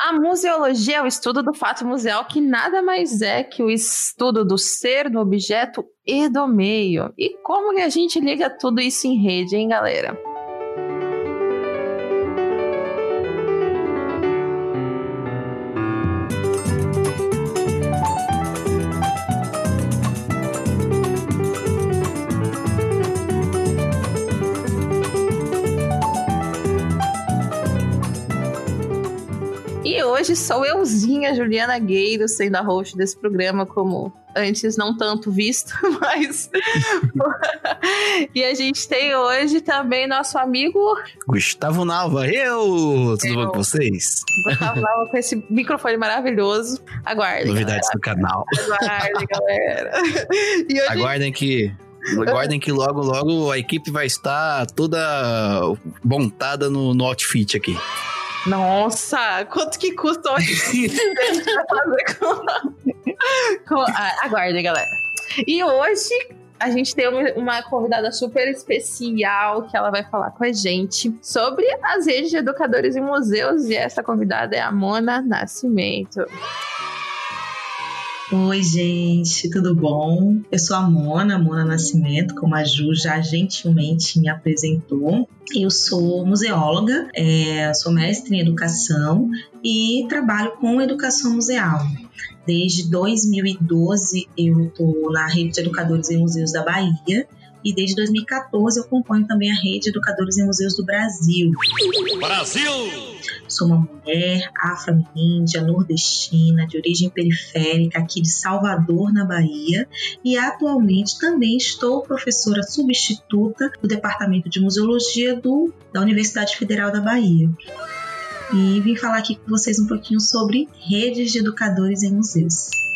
A museologia é o estudo do fato museal, que nada mais é que o estudo do ser, do objeto e do meio. E como que a gente liga tudo isso em rede, hein, galera? Hoje sou euzinha, Juliana Gueiro, sendo a host desse programa, como antes não tanto visto, mas. e a gente tem hoje também nosso amigo Gustavo Nalva. Eu! Tudo eu. bom com vocês? Gustavo Nalva com esse microfone maravilhoso. Aguardem. Novidades galera. do canal. Aguardem, galera. Aguardem que Aguardem que logo, logo a equipe vai estar toda montada no, no outfit aqui. Nossa, quanto que custa com... Ah, aguardem, galera. E hoje a gente tem uma convidada super especial que ela vai falar com a gente sobre as redes de educadores em museus e essa convidada é a Mona Nascimento. Oi, gente, tudo bom? Eu sou a Mona, Mona Nascimento, como a Ju já gentilmente me apresentou. Eu sou museóloga, é, sou mestre em educação e trabalho com educação museal. Desde 2012 eu estou na rede de educadores em museus da Bahia e desde 2014 eu componho também a rede de educadores em museus do Brasil. Brasil! Sou uma mulher afro-ameríndia, nordestina, de origem periférica, aqui de Salvador, na Bahia, e atualmente também estou professora substituta do Departamento de Museologia do, da Universidade Federal da Bahia. E vim falar aqui com vocês um pouquinho sobre redes de educadores em museus.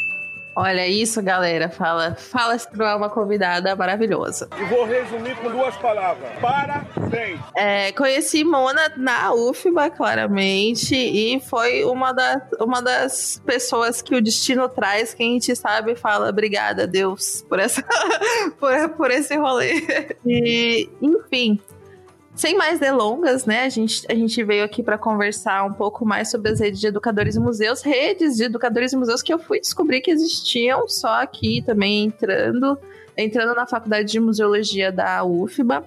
Olha isso, galera. Fala, fala se tu é uma convidada maravilhosa. E vou resumir com duas palavras: parabéns. É, conheci Mona na UFBA, claramente, e foi uma, da, uma das pessoas que o destino traz, que a gente sabe fala obrigada, Deus, por, essa, por, por esse rolê. E, enfim, sem mais delongas, né? A gente, a gente veio aqui para conversar um pouco mais sobre as redes de educadores e museus, redes de educadores e museus que eu fui descobrir que existiam, só aqui também entrando, entrando na faculdade de museologia da UFBA.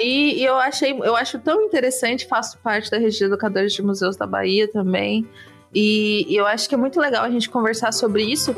E, e eu achei, eu acho tão interessante, faço parte da rede de educadores de museus da Bahia também. E, e eu acho que é muito legal a gente conversar sobre isso.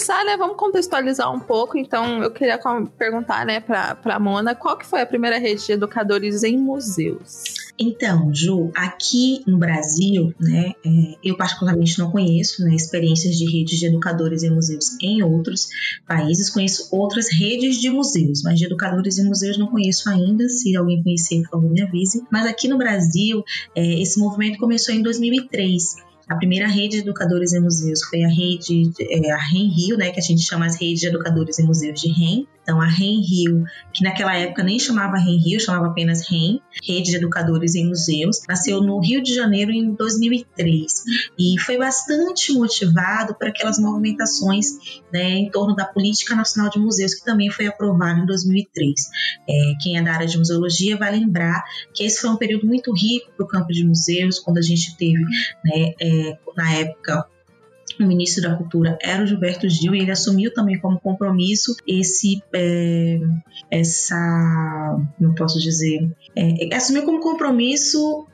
Começar, né, vamos contextualizar um pouco. Então, eu queria perguntar, né, para para Mona, qual que foi a primeira rede de educadores em museus? Então, Ju, aqui no Brasil, né, é, eu particularmente não conheço né, experiências de redes de educadores em museus em outros países. Conheço outras redes de museus, mas de educadores em museus não conheço ainda. Se alguém conhecer, por favor, me avise. Mas aqui no Brasil, é, esse movimento começou em 2003 a primeira rede de educadores em museus foi a rede, é, a REM Rio, né, que a gente chama as redes de educadores em museus de REM. Então, a REM Rio, que naquela época nem chamava REM Rio, chamava apenas REM, Rede de Educadores em Museus, nasceu no Rio de Janeiro em 2003 e foi bastante motivado por aquelas movimentações né, em torno da Política Nacional de Museus, que também foi aprovada em 2003. É, quem é da área de museologia vai lembrar que esse foi um período muito rico para o campo de museus, quando a gente teve, né, é, na época, ministro da Cultura era o Gilberto Gil e ele assumiu também como compromisso esse é, essa não posso dizer é, assumiu como compromisso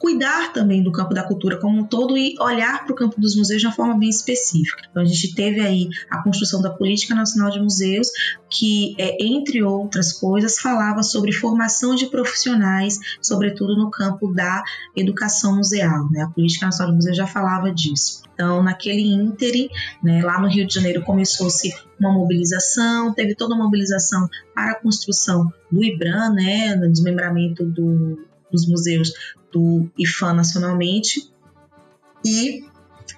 cuidar também do campo da cultura como um todo e olhar para o campo dos museus de uma forma bem específica. Então a gente teve aí a construção da Política Nacional de Museus, que é, entre outras coisas falava sobre formação de profissionais, sobretudo no campo da educação museal. Né? A Política Nacional de Museus já falava disso. Então, naquele ínterim, né, lá no Rio de Janeiro começou-se uma mobilização, teve toda uma mobilização para a construção do IBRAM, né, no desmembramento do, dos museus do IFAM nacionalmente, e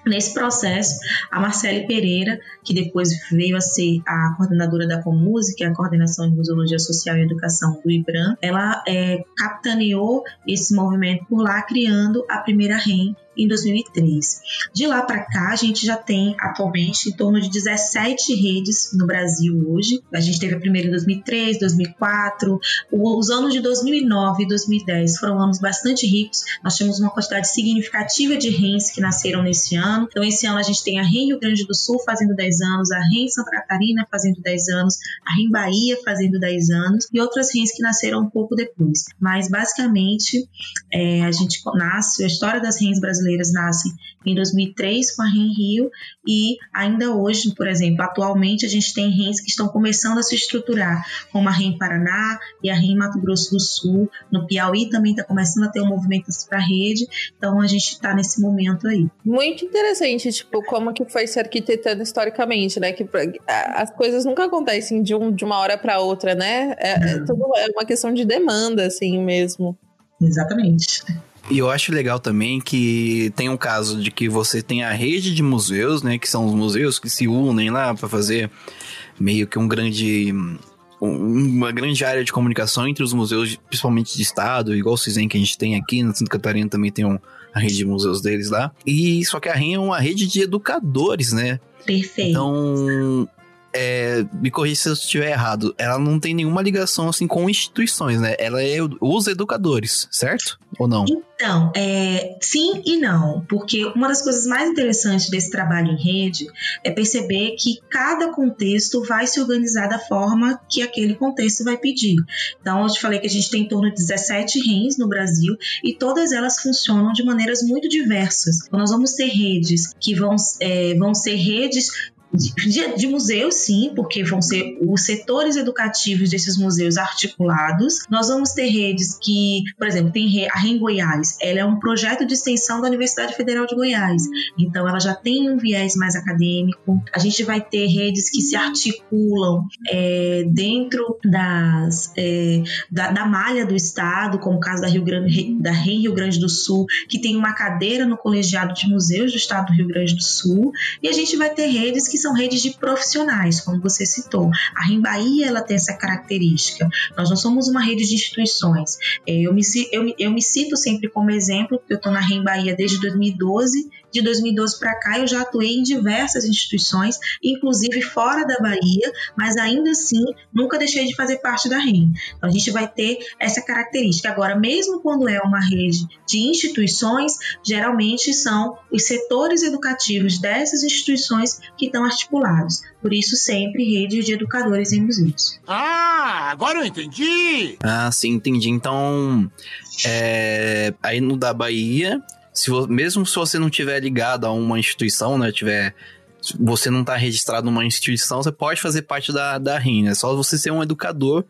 Nesse processo, a Marcele Pereira, que depois veio a ser a coordenadora da Comuse, que é a Coordenação de Museologia Social e Educação do IBRAM, ela é, capitaneou esse movimento por lá, criando a primeira REM em 2003. De lá para cá, a gente já tem atualmente em torno de 17 redes no Brasil hoje. A gente teve a primeira em 2003, 2004. Os anos de 2009 e 2010 foram anos bastante ricos. Nós temos uma quantidade significativa de RENs que nasceram nesse ano. Então, esse ano a gente tem a REN Rio Grande do Sul fazendo 10 anos, a REN Santa Catarina fazendo 10 anos, a REN Bahia fazendo 10 anos e outras RENs que nasceram um pouco depois. Mas, basicamente, é, a gente nasce, a história das RENs brasileiras brasileiras nascem em 2003 com a REN Rio e ainda hoje, por exemplo, atualmente a gente tem RENs que estão começando a se estruturar, como a REN Paraná e a REN Mato Grosso do Sul. No Piauí também está começando a ter um movimento para a rede, então a gente está nesse momento aí. Muito interessante, tipo, como que foi se arquitetando historicamente, né? Que as coisas nunca acontecem de, um, de uma hora para outra, né? É, é, tudo é uma questão de demanda, assim mesmo. Exatamente. E eu acho legal também que tem um caso de que você tem a rede de museus, né? Que são os museus que se unem lá para fazer meio que um grande uma grande área de comunicação entre os museus, principalmente de estado, igual o CISEM que a gente tem aqui, na Santa Catarina também tem um, a rede de museus deles lá. E só que a REN é uma rede de educadores, né? Perfeito. Então, é, me corrija se eu estiver errado, ela não tem nenhuma ligação assim com instituições, né? Ela é os educadores, certo? Ou não? Então, é, sim e não, porque uma das coisas mais interessantes desse trabalho em rede é perceber que cada contexto vai se organizar da forma que aquele contexto vai pedir. Então, eu te falei que a gente tem em torno de 17 RENs no Brasil e todas elas funcionam de maneiras muito diversas. Então, nós vamos ter redes que vão, é, vão ser redes de, de, museus, sim, porque vão ser os setores educativos desses museus articulados. Nós vamos ter redes que, por exemplo, tem a REM Goiás, ela é um projeto de extensão da Universidade Federal de Goiás, então ela já tem um viés mais acadêmico. A gente vai ter redes que se articulam é, dentro das, é, da, da, malha do Estado, como o caso da, Rio Grande, da REM Rio Grande do Sul, que tem uma cadeira no colegiado de museus do Estado do Rio Grande do Sul, e a gente vai ter redes que são redes de profissionais, como você citou. A Bahia ela tem essa característica. Nós não somos uma rede de instituições. É, eu me, eu, eu me cito sempre como exemplo, porque eu estou na Bahia desde 2012 de 2012 para cá, eu já atuei em diversas instituições, inclusive fora da Bahia, mas ainda assim nunca deixei de fazer parte da REM. Então a gente vai ter essa característica. Agora, mesmo quando é uma rede de instituições, geralmente são os setores educativos dessas instituições que estão articulados. Por isso, sempre redes de educadores em museus. Ah, agora eu entendi! Ah, sim, entendi. Então, é, aí no da Bahia, se mesmo se você não tiver ligado a uma instituição, né, tiver você não está registrado numa instituição, você pode fazer parte da, da RIN, é só você ser um educador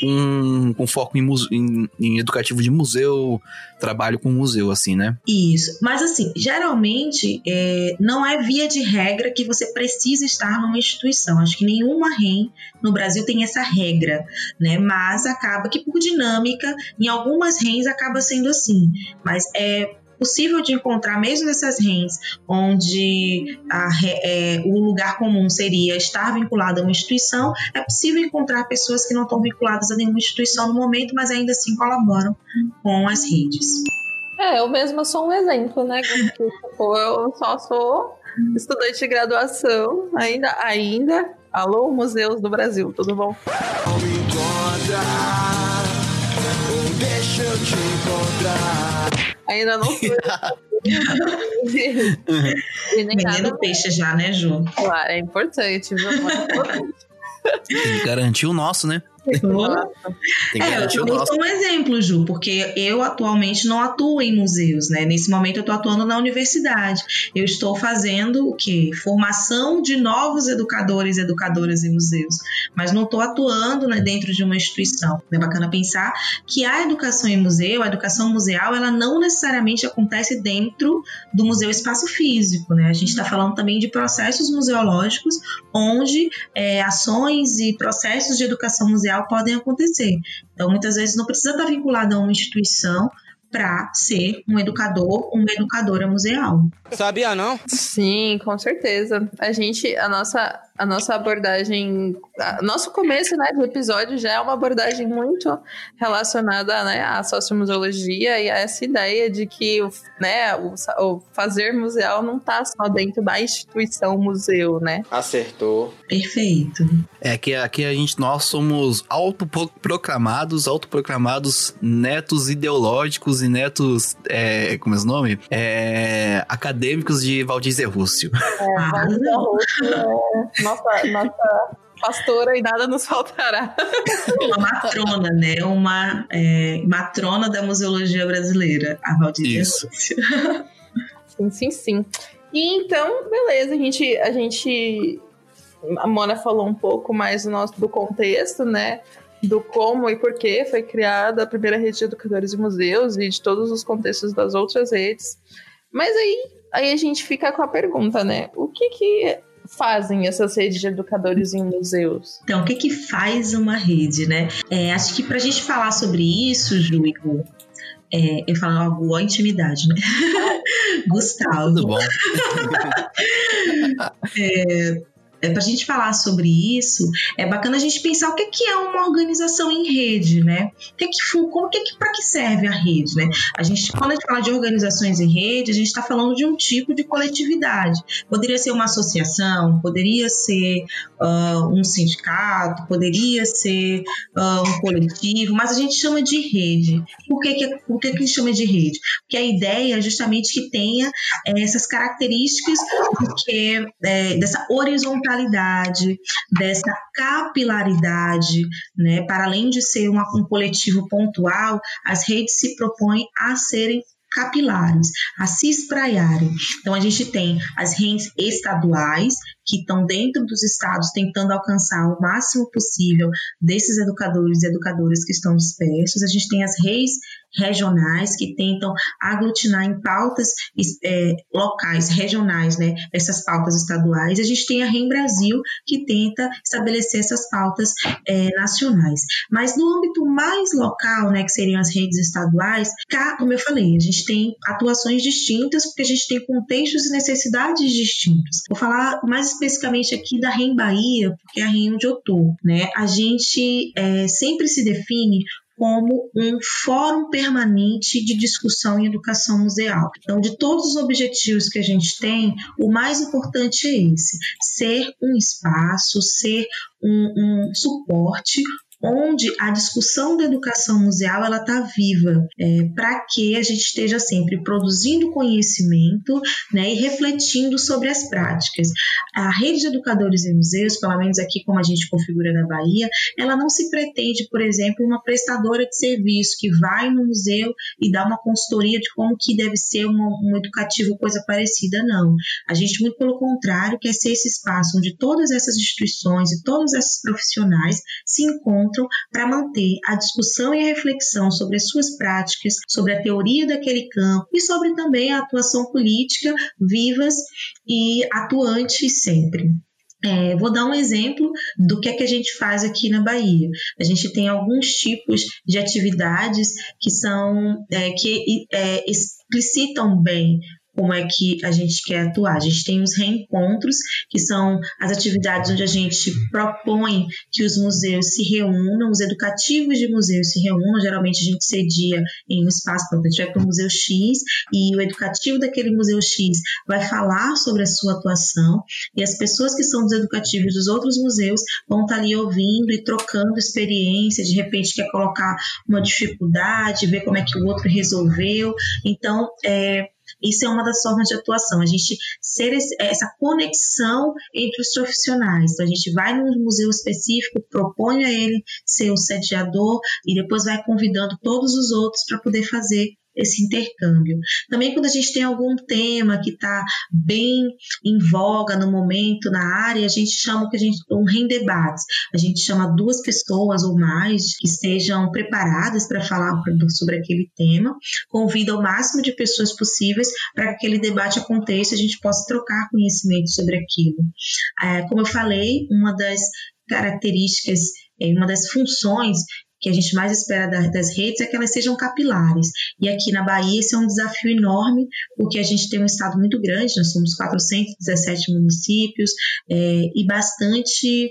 com, com foco em, em, em, educativo de museu, trabalho com museu, assim, né? Isso. Mas, assim, geralmente é, não é via de regra que você precisa estar numa instituição. Acho que nenhuma REM no Brasil tem essa regra, né? Mas acaba que, por dinâmica, em algumas REMs acaba sendo assim. Mas é possível de encontrar, mesmo nessas RENs, onde a, é, o lugar comum seria estar vinculado a uma instituição, é possível encontrar pessoas que não estão vinculadas a nenhuma instituição no momento, mas ainda assim colaboram com as redes. É, eu mesma sou um exemplo, né? Tipo, eu só sou estudante de graduação, ainda, ainda. Alô, museus do Brasil, tudo bom? deixa eu te encontrar. Ainda não fui. Vendendo peixe já, né, Ju? Claro, é importante, viu? É importante. Garantir o nosso, né? É, eu nosso. um exemplo, Ju, porque eu atualmente não atuo em museus, né? Nesse momento eu estou atuando na universidade. Eu estou fazendo o quê? Formação de novos educadores e educadoras em museus, mas não estou atuando né, dentro de uma instituição. É bacana pensar que a educação em museu, a educação museal, ela não necessariamente acontece dentro do museu espaço físico, né? A gente está falando também de processos museológicos, onde é, ações e processos de educação museal podem acontecer. Então, muitas vezes não precisa estar vinculado a uma instituição para ser um educador, uma educadora museal. Sabia não? Sim, com certeza. A gente, a nossa a nossa abordagem, a, nosso começo, né, do episódio já é uma abordagem muito relacionada, né, à sociomuseologia e a essa ideia de que, né, o, o fazer museal não está só dentro da instituição museu, né? Acertou. Perfeito. É que aqui a gente, nós somos autoproclamados, autoproclamados netos ideológicos e netos, é, como é o nome? É, acadêmicos de Valdir Zé Rússio. É, Valdir Zé Rússio é nossa, nossa pastora e nada nos faltará. Uma matrona, né? Uma é, matrona da museologia brasileira, a Valdívia Isso. Sim, sim, sim. E então, beleza, a gente, a gente. A Mona falou um pouco mais do, nosso, do contexto, né? Do como e por que foi criada a primeira rede de educadores de museus e de todos os contextos das outras redes. Mas aí, aí a gente fica com a pergunta, né? O que que fazem essas redes de educadores em museus? Então, o que que faz uma rede, né? É, acho que para a gente falar sobre isso, Ju é, eu falo algo, a intimidade, né? Gustavo. Tudo bom. é, é, para a gente falar sobre isso, é bacana a gente pensar o que, que é uma organização em rede, né? O que que, como que, que para que serve a rede, né? A gente, quando a gente fala de organizações em rede, a gente está falando de um tipo de coletividade. Poderia ser uma associação, poderia ser uh, um sindicato, poderia ser uh, um coletivo, mas a gente chama de rede. Por que, que, por que, que a gente chama de rede? Porque a ideia é justamente que tenha é, essas características porque, é, dessa horizontalidade horizontalidade, dessa capilaridade, né? Para além de ser uma, um coletivo pontual, as redes se propõem a serem capilares, a se espraiarem. Então, a gente tem as redes estaduais, que estão dentro dos estados tentando alcançar o máximo possível desses educadores e educadoras que estão dispersos. A gente tem as redes regionais que tentam aglutinar em pautas é, locais, regionais, né, essas pautas estaduais. A gente tem a REM Brasil que tenta estabelecer essas pautas é, nacionais. Mas no âmbito mais local, né, que seriam as redes estaduais, cá, como eu falei, a gente tem atuações distintas porque a gente tem contextos e necessidades distintos. Vou falar mais especificamente aqui da REM Bahia, porque é a REM onde eu tô, né? A gente é, sempre se define como um fórum permanente de discussão em educação museal. Então, de todos os objetivos que a gente tem, o mais importante é esse: ser um espaço, ser um, um suporte onde a discussão da educação museal ela está viva, é, para que a gente esteja sempre produzindo conhecimento né, e refletindo sobre as práticas. A rede de educadores em museus, pelo menos aqui como a gente configura na Bahia, ela não se pretende, por exemplo, uma prestadora de serviço que vai no museu e dá uma consultoria de como que deve ser um educativo, coisa parecida, não. A gente, muito pelo contrário, quer ser esse espaço onde todas essas instituições e todos esses profissionais se encontram para manter a discussão e a reflexão sobre as suas práticas, sobre a teoria daquele campo e sobre também a atuação política vivas e atuantes sempre. É, vou dar um exemplo do que é que a gente faz aqui na Bahia. A gente tem alguns tipos de atividades que são é, que é, explicitam bem como é que a gente quer atuar. A gente tem os reencontros, que são as atividades onde a gente propõe que os museus se reúnam, os educativos de museus se reúnam. Geralmente a gente cedia em um espaço, para a gente vai para o Museu X e o educativo daquele Museu X vai falar sobre a sua atuação e as pessoas que são dos educativos dos outros museus vão estar ali ouvindo e trocando experiência, de repente quer colocar uma dificuldade, ver como é que o outro resolveu. Então, é, isso é uma das formas de atuação, a gente ser esse, essa conexão entre os profissionais. Então, a gente vai num museu específico, propõe a ele ser o sediador e depois vai convidando todos os outros para poder fazer esse intercâmbio. Também quando a gente tem algum tema que está bem em voga no momento na área, a gente chama que a gente um rendebates. A gente chama duas pessoas ou mais que estejam preparadas para falar sobre aquele tema, convida o máximo de pessoas possíveis para que aquele debate aconteça e a gente possa trocar conhecimento sobre aquilo. É, como eu falei, uma das características, é, uma das funções que a gente mais espera das redes é que elas sejam capilares. E aqui na Bahia esse é um desafio enorme, porque a gente tem um estado muito grande, nós somos 417 municípios é, e bastante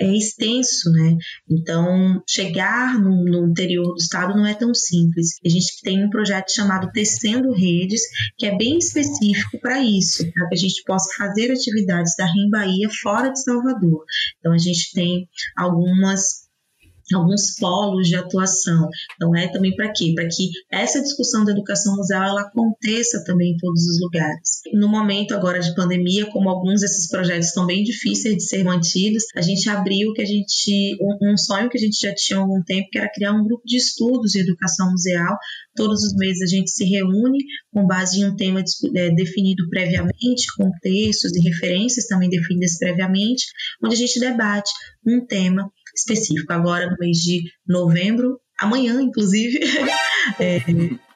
é, extenso, né? Então, chegar no, no, interior do estado não é tão simples. A gente tem um projeto chamado Tecendo Redes, que é bem específico para isso, para que a gente possa fazer atividades da RIM Bahia fora de Salvador. Então, a gente tem algumas alguns polos de atuação. Então é também para quê? Para que essa discussão da educação museal ela aconteça também em todos os lugares. No momento agora de pandemia, como alguns desses projetos estão bem difíceis de ser mantidos, a gente abriu que a gente um, um sonho que a gente já tinha há algum tempo, que era criar um grupo de estudos de educação museal. Todos os meses a gente se reúne com base em um tema é, definido previamente, com textos e referências também definidas previamente, onde a gente debate um tema específico. Agora, no mês de novembro, amanhã, inclusive, é,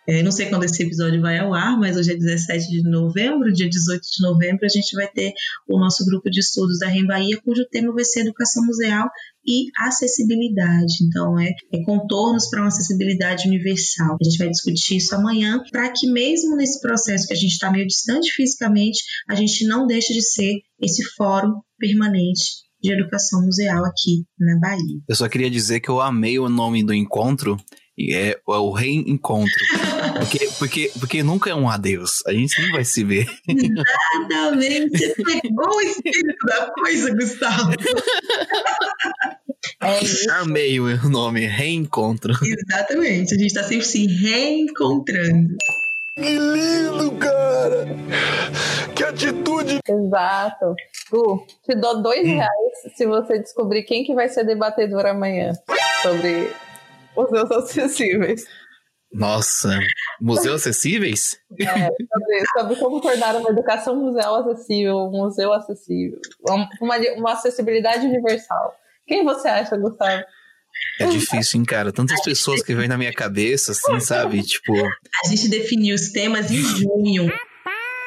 é, não sei quando esse episódio vai ao ar, mas hoje é 17 de novembro, dia 18 de novembro, a gente vai ter o nosso grupo de estudos da REM Bahia, cujo tema vai ser Educação Museal e Acessibilidade. Então, é, é contornos para uma acessibilidade universal. A gente vai discutir isso amanhã, para que mesmo nesse processo que a gente está meio distante fisicamente, a gente não deixe de ser esse fórum permanente de educação museal aqui na Bahia. Eu só queria dizer que eu amei o nome do encontro, é, é o reencontro. Porque, porque, porque nunca é um adeus. A gente não vai se ver. Exatamente. Você pegou o espírito da coisa, Gustavo. É Amei o nome, reencontro. Exatamente. A gente está sempre se reencontrando. Que lindo, cara! Que atitude! Exato. Gu, te dou dois hum. reais se você descobrir quem que vai ser debatedor amanhã sobre museus acessíveis. Nossa, museus acessíveis? É, sobre, sobre, como tornar uma educação museal acessível, um museu acessível, uma, uma acessibilidade universal. Quem você acha, Gustavo? É difícil, hein, cara? Tantas pessoas que vêm na minha cabeça, assim, sabe? Tipo. A gente definiu os temas em junho.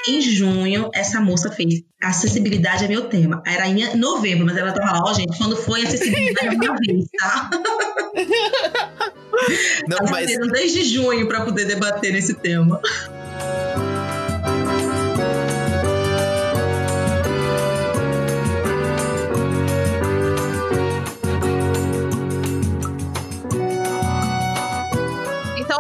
Em junho, essa moça fez acessibilidade é meu tema. Era em novembro, mas ela tava lá, ó, oh, gente, quando foi acessibilidade é uma vez, tá? Não, mas... Desde junho para poder debater nesse tema.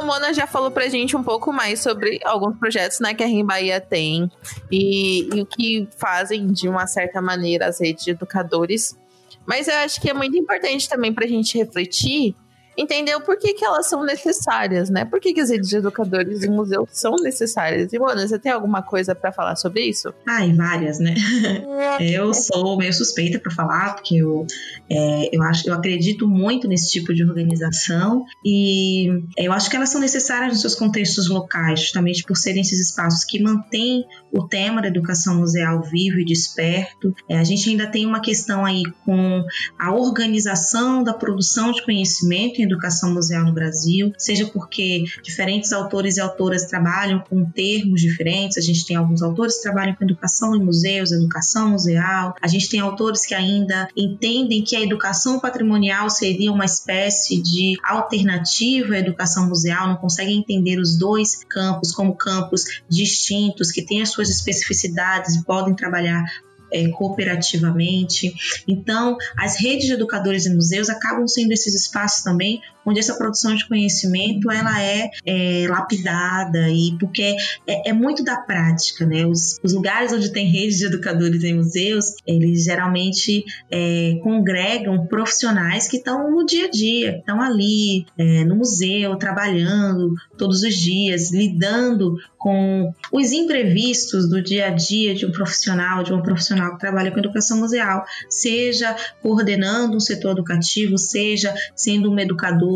Mona já falou pra gente um pouco mais sobre alguns projetos né, que a Rim Bahia tem e, e o que fazem, de uma certa maneira, as redes de educadores. Mas eu acho que é muito importante também pra gente refletir entender o porquê que elas são necessárias, né? Por que, que as redes de educadores e museus são necessárias? E, Mona, você tem alguma coisa para falar sobre isso? Ai, várias, né? eu sou meio suspeita para falar, porque eu, é, eu, acho, eu acredito muito nesse tipo de organização e eu acho que elas são necessárias nos seus contextos locais, justamente por serem esses espaços que mantêm o tema da educação museal vivo e desperto. É, a gente ainda tem uma questão aí com a organização da produção de conhecimento em educação museal no Brasil, seja porque diferentes autores e autoras trabalham com termos diferentes. A gente tem alguns autores que trabalham com educação em museus, educação museal. A gente tem autores que ainda entendem que a educação patrimonial seria uma espécie de alternativa à educação museal, não conseguem entender os dois campos como campos distintos, que têm as suas especificidades e podem trabalhar é, cooperativamente. Então, as redes de educadores e museus acabam sendo esses espaços também onde essa produção de conhecimento ela é, é lapidada e porque é, é, muito da prática, né? Os, os, lugares onde tem redes de educadores em museus, eles geralmente é, congregam profissionais que estão no dia a dia, estão ali é, no museu, trabalhando todos os dias, lidando com os imprevistos do dia a dia de um profissional, de uma profissional que trabalha com educação museal, seja coordenando um setor educativo, seja sendo um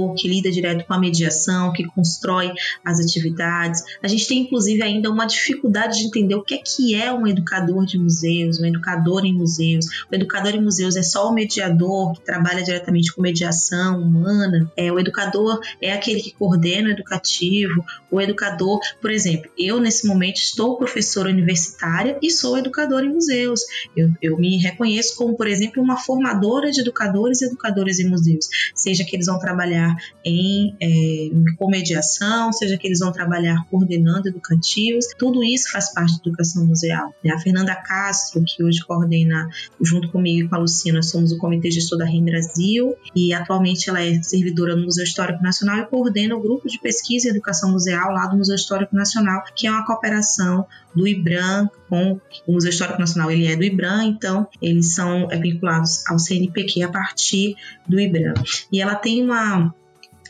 educador que lida direto com a mediação, que constrói as atividades. A gente tem, inclusive, ainda uma dificuldade de entender o que é que é um educador de museus, um educador em museus. O educador em museus é só o mediador que trabalha diretamente com mediação humana. É, o educador é aquele que coordena o educativo. O educador, por exemplo, eu nesse momento estou professora universitária e sou educadora em museus. Eu, eu me reconheço como, por exemplo, uma formadora de educadores e educadoras em museus, seja que eles vão trabalhar em é, comediação, seja que eles vão trabalhar coordenando educativos, tudo isso faz parte da educação museal. Né? A Fernanda Castro, que hoje coordena junto comigo e com a Luciana, somos o Comitê Gestor da REM Brasil e atualmente ela é servidora no Museu Histórico Nacional e coordena o grupo de pesquisa e educação museal lá do Museu Histórico Nacional, que é uma cooperação do IBRAM com o Museu Histórico Nacional, ele é do IBRAM, então eles são é, vinculados ao CNPq a partir do IBRAM. E ela tem uma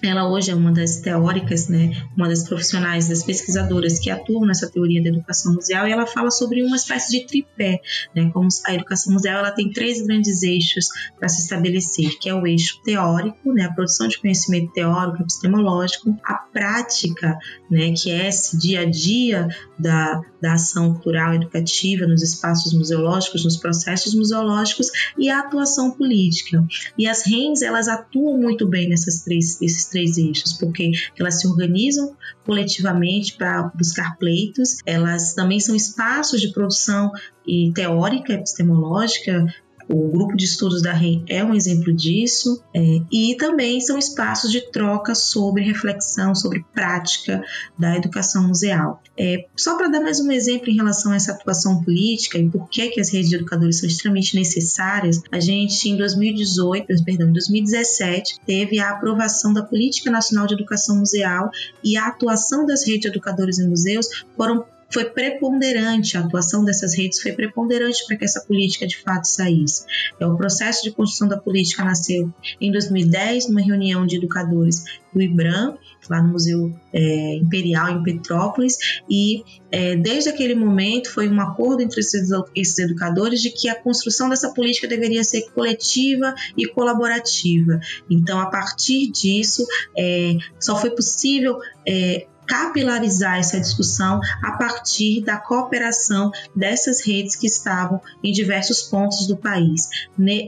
ela hoje é uma das teóricas, né, uma das profissionais, das pesquisadoras que atuam nessa teoria da educação museal, e ela fala sobre uma espécie de tripé, né, como a educação museal ela tem três grandes eixos para se estabelecer, que é o eixo teórico, né, a produção de conhecimento teórico, epistemológico, a prática, né, que é esse dia a dia da, da ação cultural educativa nos espaços museológicos, nos processos museológicos, e a atuação política. E as RENs, elas atuam muito bem nessas três, esses três eixos, porque elas se organizam coletivamente para buscar pleitos, elas também são espaços de produção e teórica, epistemológica, o grupo de estudos da REM é um exemplo disso, é, e também são espaços de troca sobre reflexão, sobre prática da educação museal. É, só para dar mais um exemplo em relação a essa atuação política e por que, que as redes de educadores são extremamente necessárias, a gente em 2018, perdão, em 2017, teve a aprovação da Política Nacional de Educação Museal e a atuação das redes de educadores em museus foram foi preponderante, a atuação dessas redes foi preponderante para que essa política de fato saísse. É, o processo de construção da política nasceu em 2010, numa reunião de educadores do IBRAM, lá no Museu é, Imperial em Petrópolis, e é, desde aquele momento foi um acordo entre esses, educadores de que a construção dessa política deveria ser coletiva e colaborativa. Então, a partir disso, é, só foi possível é, capilarizar essa discussão a partir da cooperação dessas redes que estavam em diversos pontos do país.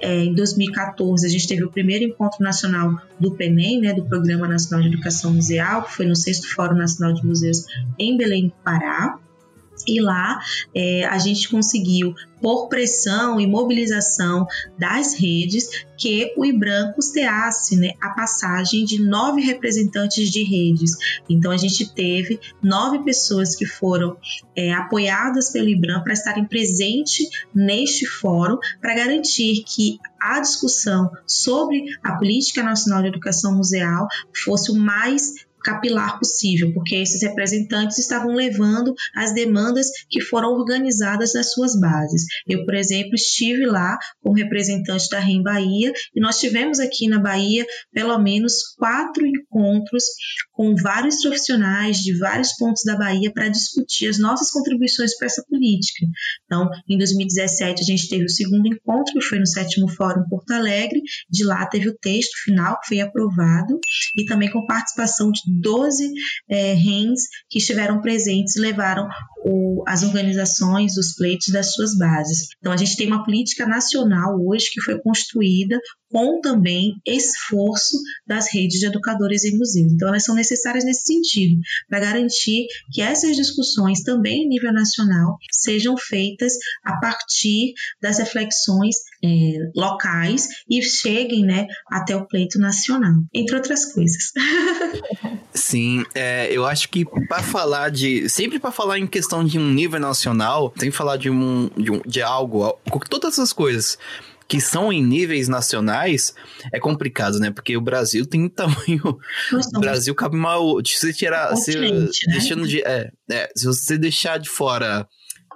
É, em 2014, a gente teve o primeiro encontro nacional do PENEM, né, do Programa Nacional de Educação Museal, que foi no sexto Fórum Nacional de Museus em Belém do Pará. E lá é, a gente conseguiu, por pressão e mobilização das redes, que o IBRAM custeasse né, a passagem de nove representantes de redes. Então a gente teve nove pessoas que foram é, apoiadas pelo IBRAM para estarem presentes neste fórum para garantir que a discussão sobre a política nacional de educação museal fosse o mais capilar possível, porque esses representantes estavam levando as demandas que foram organizadas nas suas bases. Eu, por exemplo, estive lá como representante da REM Bahia e nós tivemos aqui na Bahia pelo menos quatro encontros com vários profissionais de vários pontos da Bahia para discutir as nossas contribuições para essa política. Então, em 2017, a gente teve o segundo encontro, que foi no sétimo Fórum Porto Alegre. De lá teve o texto final, que foi aprovado, e também com participação de 12 é, RENs que estiveram presentes e levaram o, as organizações, os pleitos das suas bases. Então, a gente tem uma política nacional hoje que foi construída com também esforço das redes de educadores em museus. Então, elas são necessárias nesse sentido, para garantir que essas discussões, também em nível nacional, sejam feitas a partir das reflexões é, locais e cheguem né, até o pleito nacional, entre outras coisas. Sim, é, eu acho que para falar de. Sempre para falar em questão de um nível nacional, tem que falar de, um, de, um, de algo, todas essas coisas que são em níveis nacionais, é complicado, né? Porque o Brasil tem um tamanho. O Brasil cabe mal. Se você tirar. Se, né? deixando de, é, é, se você deixar de fora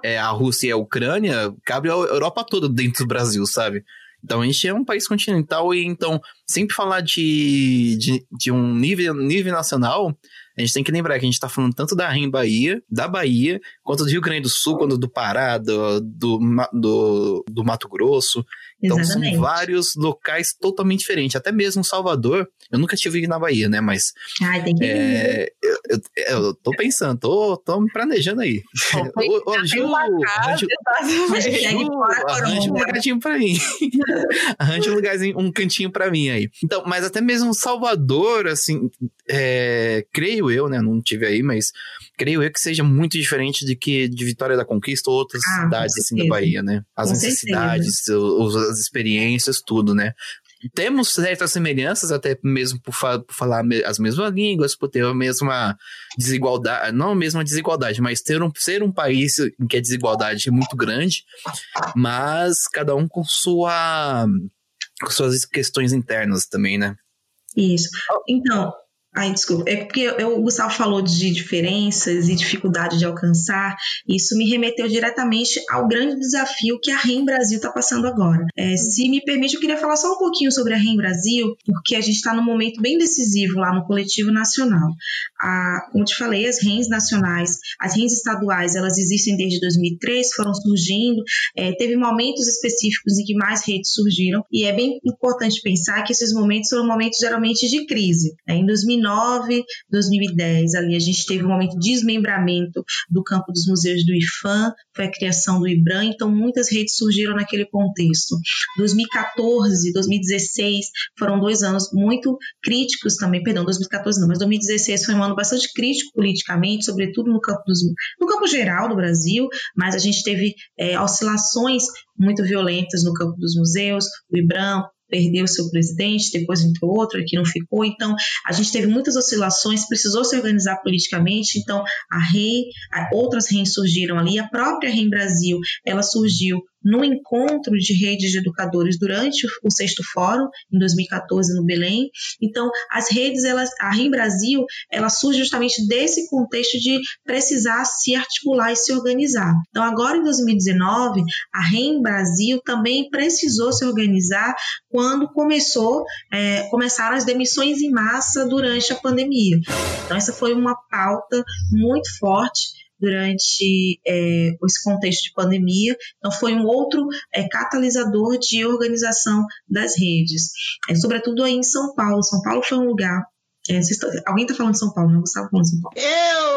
é, a Rússia e a Ucrânia, cabe a Europa toda dentro do Brasil, sabe? Então a gente é um país continental e então sempre falar de, de, de um nível, nível nacional, a gente tem que lembrar que a gente está falando tanto da REM Bahia, da Bahia, quanto do Rio Grande do Sul, quanto do Pará, do, do, do, do Mato Grosso. Então Exatamente. são vários locais totalmente diferentes. Até mesmo Salvador, eu nunca estive na Bahia, né? Mas. Ai, tem que é, eu, eu, eu, tô pensando, tô, tô me planejando aí. Ô, ô, Ju, arranje um lugarzinho pra mim. arranje um lugarzinho, um cantinho pra mim aí. Então, mas até mesmo Salvador, assim, é, creio eu, né? Não tive aí, mas creio eu que seja muito diferente de que de Vitória da Conquista ou outras ah, cidades assim da Bahia, né? As com necessidades, os, as experiências, tudo, né? temos certas semelhanças, até mesmo por, fa por, falar as mesmas línguas, por ter a mesma desigualdade, não a mesma desigualdade, mas ter um, ser um país em que a desigualdade é muito grande, mas cada um com sua com suas questões internas também, né? Isso. Então, Ai, desculpa. É porque eu, o Gustavo falou de diferenças e dificuldade de alcançar. Isso me remeteu diretamente ao grande desafio que a REM Brasil está passando agora. É, se me permite, eu queria falar só um pouquinho sobre a REM Brasil, porque a gente está num momento bem decisivo lá no coletivo nacional. A, como te falei, as REMs nacionais, as REMs estaduais, elas existem desde 2003, foram surgindo. É, teve momentos específicos em que mais redes surgiram, e é bem importante pensar que esses momentos foram momentos geralmente de crise. Né? Em 2009, 2009, 2010, ali a gente teve um momento de desmembramento do campo dos museus do IFAM, foi a criação do IBRAM, então muitas redes surgiram naquele contexto. 2014, 2016 foram dois anos muito críticos também, perdão, 2014 não, mas 2016 foi um ano bastante crítico politicamente, sobretudo no campo, dos, no campo geral do Brasil, mas a gente teve é, oscilações muito violentas no campo dos museus, o IBRAM, perdeu seu presidente, depois entrou outro que não ficou. Então, a gente teve muitas oscilações, precisou se organizar politicamente. Então, a REI, outras REIs surgiram ali, a própria REI Brasil, ela surgiu no encontro de redes de educadores durante o sexto fórum em 2014 no Belém. Então, as redes, elas, a REM Brasil, ela surge justamente desse contexto de precisar se articular e se organizar. Então, agora em 2019, a REM Brasil também precisou se organizar quando começou, é, começaram as demissões em massa durante a pandemia. Então, essa foi uma pauta muito forte durante é, esse contexto de pandemia. Então, foi um outro é, catalisador de organização das redes, é, sobretudo aí em São Paulo. São Paulo foi um lugar é, alguém está falando de São Paulo, não? Gustavo falando de São Paulo. Eu!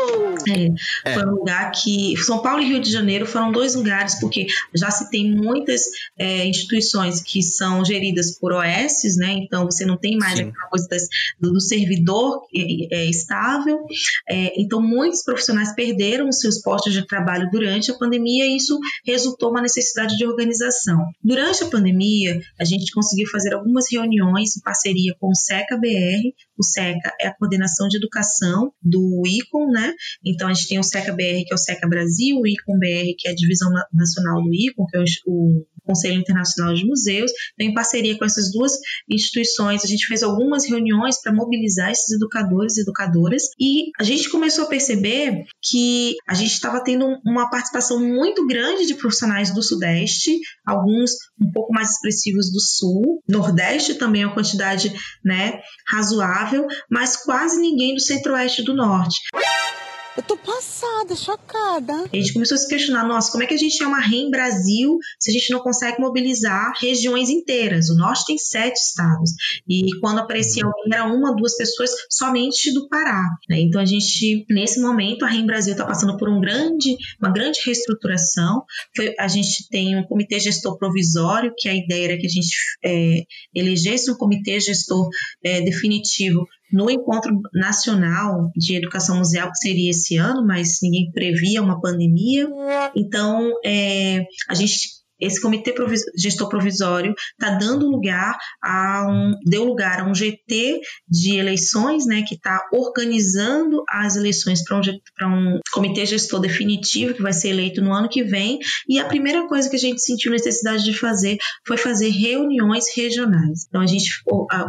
É, é. Foi um lugar que. São Paulo e Rio de Janeiro foram dois lugares, porque já se tem muitas é, instituições que são geridas por OS, né? Então você não tem mais Sim. aquela coisa das, do, do, servidor é, é, estável. É, então muitos profissionais perderam os seus postos de trabalho durante a pandemia e isso resultou uma necessidade de organização. Durante a pandemia, a gente conseguiu fazer algumas reuniões em parceria com o SECA BR, o SECA é a coordenação de educação do ICOM, né? Então a gente tem o SECA BR, que é o SECA Brasil, o ICOM BR, que é a divisão nacional do ICOM, que é o, Conselho Internacional de Museus. Então, em parceria com essas duas instituições, a gente fez algumas reuniões para mobilizar esses educadores e educadoras e a gente começou a perceber que a gente estava tendo uma participação muito grande de profissionais do Sudeste, alguns um pouco mais expressivos do Sul, Nordeste também é uma quantidade né, razoável, mas quase ninguém do Centro-Oeste do Norte. Eu tô passada, chocada. A gente começou a se questionar, nossa, como é que a gente é uma REM Brasil se a gente não consegue mobilizar regiões inteiras? O norte tem sete estados. E quando aparecia alguém, era uma, duas pessoas somente do Pará. Né? Então a gente, nesse momento, a REM Brasil está passando por um grande, uma grande reestruturação. Foi, a gente tem um comitê gestor provisório, que a ideia era que a gente é, elegesse um comitê gestor é, definitivo no encontro nacional de educação museal, que seria esse ano, mas ninguém previa uma pandemia. Então, é, a gente esse comitê provis gestor provisório está dando lugar a um deu lugar a um GT de eleições, né, que está organizando as eleições para um, um comitê gestor definitivo que vai ser eleito no ano que vem. E a primeira coisa que a gente sentiu necessidade de fazer foi fazer reuniões regionais. Então a gente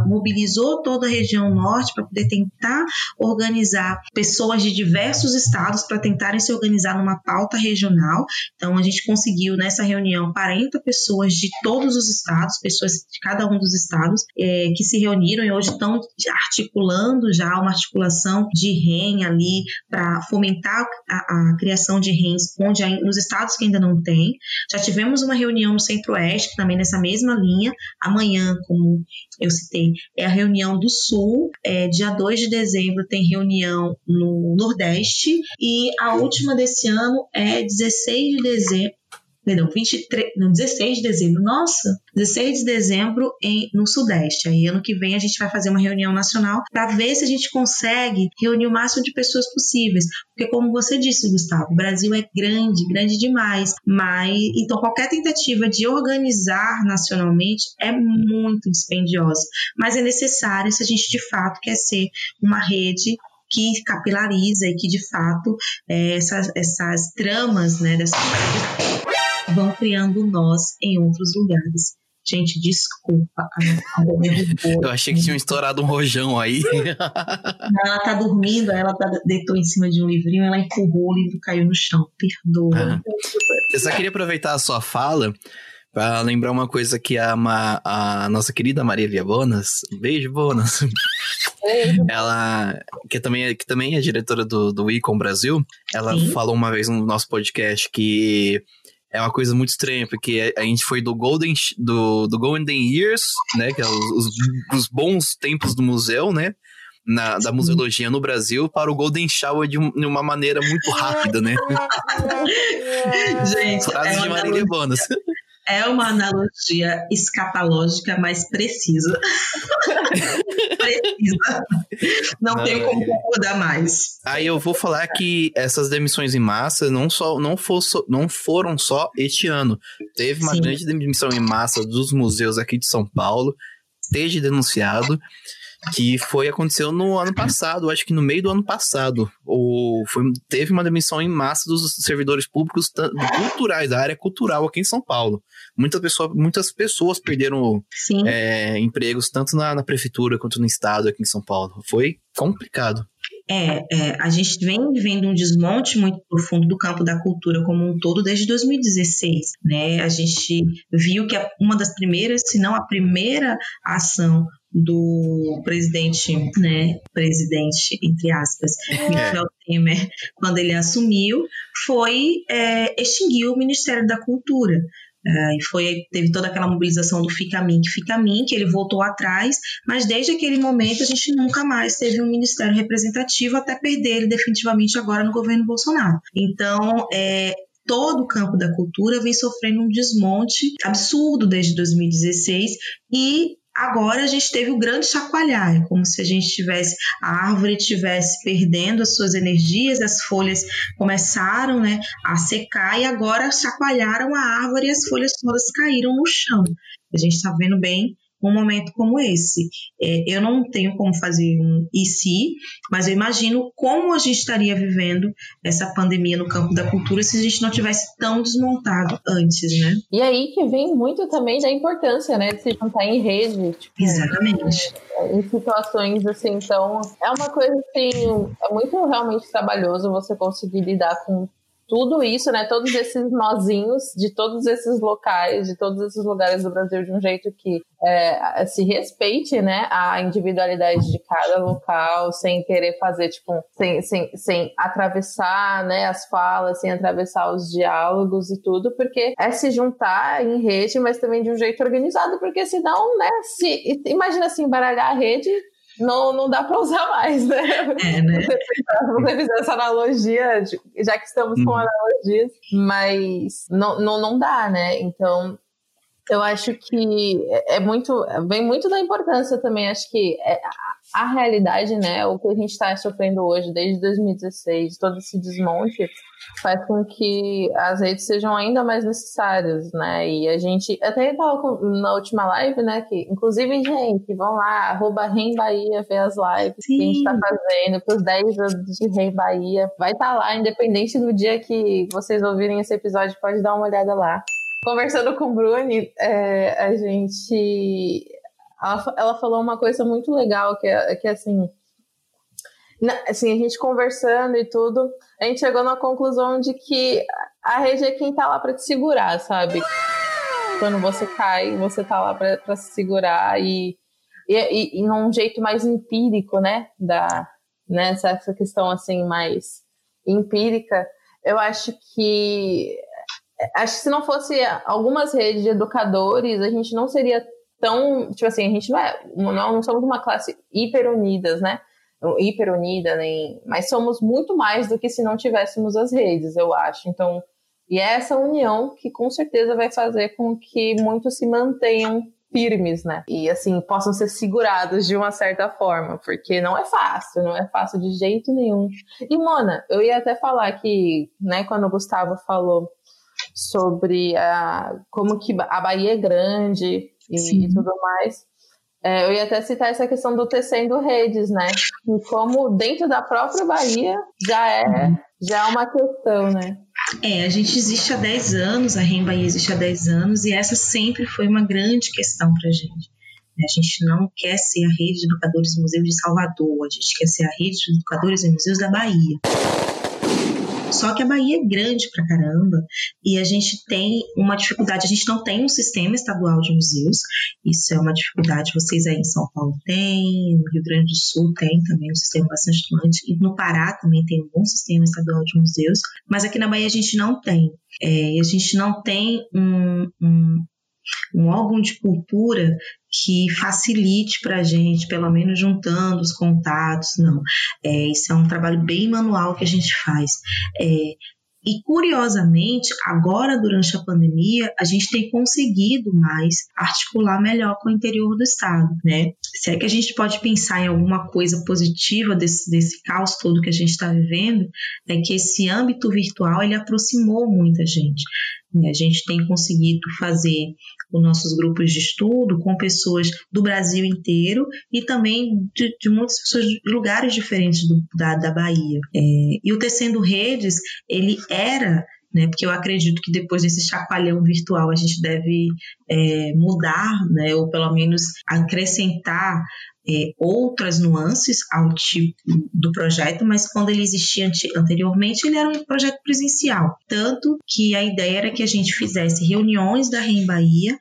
mobilizou toda a região norte para poder tentar organizar pessoas de diversos estados para tentarem se organizar numa pauta regional. Então a gente conseguiu nessa reunião 40 pessoas de todos os estados, pessoas de cada um dos estados, é, que se reuniram e hoje estão articulando já uma articulação de REM ali para fomentar a, a, criação de REMs onde, nos estados que ainda não tem. Já tivemos uma reunião no Centro-Oeste, também nessa mesma linha. Amanhã, como eu citei, é a reunião do Sul. É, dia 2 de dezembro tem reunião no Nordeste. E a última desse ano é 16 de dezembro perdão, 23, no 16 de dezembro, nossa, 16 de dezembro em, no Sudeste. Aí ano que vem a gente vai fazer uma reunião nacional para ver se a gente consegue reunir o máximo de pessoas possíveis. Porque como você disse, Gustavo, o Brasil é grande, grande demais, mas então qualquer tentativa de organizar nacionalmente é muito dispendiosa, mas é necessário se a gente de fato quer ser uma rede que capilariza e que de fato é, essas, essas tramas né, vão criando nós em outros lugares. Gente, desculpa. Eu achei que tinham estourado um rojão aí. ela tá dormindo, ela tá, deitou em cima de um livrinho, ela empurrou o livro caiu no chão. Perdoa. Ah. Eu só queria aproveitar a sua fala para lembrar uma coisa que a, a nossa querida Maria Via Bonas, um beijo, Bonas. ela, que também, é, que também é diretora do, do Icon Brasil, ela Sim. falou uma vez no nosso podcast que é uma coisa muito estranha, porque a gente foi do Golden, do, do Golden Years, né, que é os, os, os bons tempos do museu, né, na, da museologia no Brasil para o Golden Shower de, de uma maneira muito rápida, né? Gente, Frase é de Marília Bonas. É uma analogia escatológica, mas precisa. precisa. Não, Não tenho como concordar mais. Aí eu vou falar que essas demissões em massa não, só, não, for, não foram só este ano. Teve uma Sim. grande demissão em massa dos museus aqui de São Paulo, esteja denunciado que foi aconteceu no ano passado, acho que no meio do ano passado, ou foi, teve uma demissão em massa dos servidores públicos culturais da área cultural aqui em São Paulo. Muita pessoa, muitas pessoas perderam é, empregos tanto na, na prefeitura quanto no estado aqui em São Paulo. Foi complicado. É, é, a gente vem vivendo um desmonte muito profundo do campo da cultura como um todo desde 2016. Né? A gente viu que uma das primeiras, se não a primeira ação do presidente, né, presidente, entre aspas, é. Michel Temer, quando ele assumiu, foi é, extinguir o Ministério da Cultura. Uh, e foi, teve toda aquela mobilização do Fica Mim, que Fica Mim, que ele voltou atrás, mas desde aquele momento a gente nunca mais teve um ministério representativo até perder ele definitivamente agora no governo Bolsonaro. Então, é, todo o campo da cultura vem sofrendo um desmonte absurdo desde 2016 e Agora a gente teve o grande chacoalhar, é como se a gente tivesse a árvore tivesse perdendo as suas energias, as folhas começaram, né, a secar e agora chacoalharam a árvore e as folhas todas caíram no chão. A gente está vendo bem um momento como esse. É, eu não tenho como fazer um e se, mas eu imagino como a gente estaria vivendo essa pandemia no campo da cultura se a gente não tivesse tão desmontado antes, né? E aí que vem muito também da importância, né, de se juntar em rede. Tipo, Exatamente. Em situações assim, então é uma coisa assim, é muito realmente trabalhoso você conseguir lidar com tudo isso, né? Todos esses nozinhos de todos esses locais, de todos esses lugares do Brasil, de um jeito que é, se respeite, né? A individualidade de cada local, sem querer fazer, tipo, sem, sem, sem atravessar, né? As falas, sem atravessar os diálogos e tudo, porque é se juntar em rede, mas também de um jeito organizado, porque senão, né? Se, imagina assim, embaralhar a rede não, não dá para usar mais, né? É, né? Se você fizer essa analogia, já que estamos com uhum. analogias, mas não, não, não dá, né? Então, eu acho que é, é muito, vem muito da importância também, acho que é, a realidade, né, o que a gente está sofrendo hoje, desde 2016, todo esse desmonte, faz com que as redes sejam ainda mais necessárias, né? E a gente até estava na última live, né? Que inclusive, gente, vão lá, arroba Rem Bahia, ver as lives Sim. que a gente está fazendo para os 10 anos de Rem Bahia. Vai estar tá lá, independente do dia que vocês ouvirem esse episódio, pode dar uma olhada lá. Conversando com o Bruni, é, a gente ela, ela falou uma coisa muito legal, que é, que é assim, na, assim, a gente conversando e tudo, a gente chegou na conclusão de que a rede é quem tá lá para te segurar, sabe? Quando você cai, você tá lá para se segurar e, e, e, e num jeito mais empírico, né? Da, né? Essa, essa questão assim mais empírica, eu acho que acho que se não fosse algumas redes de educadores, a gente não seria tão, tipo assim, a gente não é, não, não somos uma classe hiper unidas, né? Hiper unida, nem, mas somos muito mais do que se não tivéssemos as redes, eu acho. Então, E é essa união que com certeza vai fazer com que muitos se mantenham firmes, né? E assim, possam ser segurados de uma certa forma, porque não é fácil, não é fácil de jeito nenhum. E Mona, eu ia até falar que, né, quando o Gustavo falou sobre a, como que a Bahia é grande e, e tudo mais, é, eu ia até citar essa questão do tecendo redes, né? E como dentro da própria Bahia já é, já é uma questão, né? É, a gente existe há 10 anos, a REM Bahia existe há 10 anos, e essa sempre foi uma grande questão para a gente. A gente não quer ser a rede de educadores e museus de Salvador, a gente quer ser a rede de educadores e museus da Bahia. Só que a Bahia é grande pra caramba e a gente tem uma dificuldade. A gente não tem um sistema estadual de museus, isso é uma dificuldade. Vocês aí em São Paulo têm, no Rio Grande do Sul tem também um sistema bastante atuante, e no Pará também tem um bom sistema estadual de museus, mas aqui na Bahia a gente não tem. É, a gente não tem um, um, um órgão de cultura que facilite para a gente, pelo menos juntando os contatos, não. É, isso é um trabalho bem manual que a gente faz. É, e curiosamente, agora durante a pandemia, a gente tem conseguido mais articular melhor com o interior do estado, né? Se é que a gente pode pensar em alguma coisa positiva desse, desse caos todo que a gente está vivendo, é que esse âmbito virtual ele aproximou muita gente. A gente tem conseguido fazer os nossos grupos de estudo com pessoas do Brasil inteiro e também de, de muitas pessoas de lugares diferentes do, da, da Bahia. É, e o Tecendo Redes, ele era né? Porque eu acredito que depois desse chacoalhão virtual a gente deve é, mudar, né? Ou pelo menos acrescentar é, outras nuances ao tipo do projeto, mas quando ele existia anteriormente, ele era um projeto presencial. Tanto que a ideia era que a gente fizesse reuniões da REM Bahia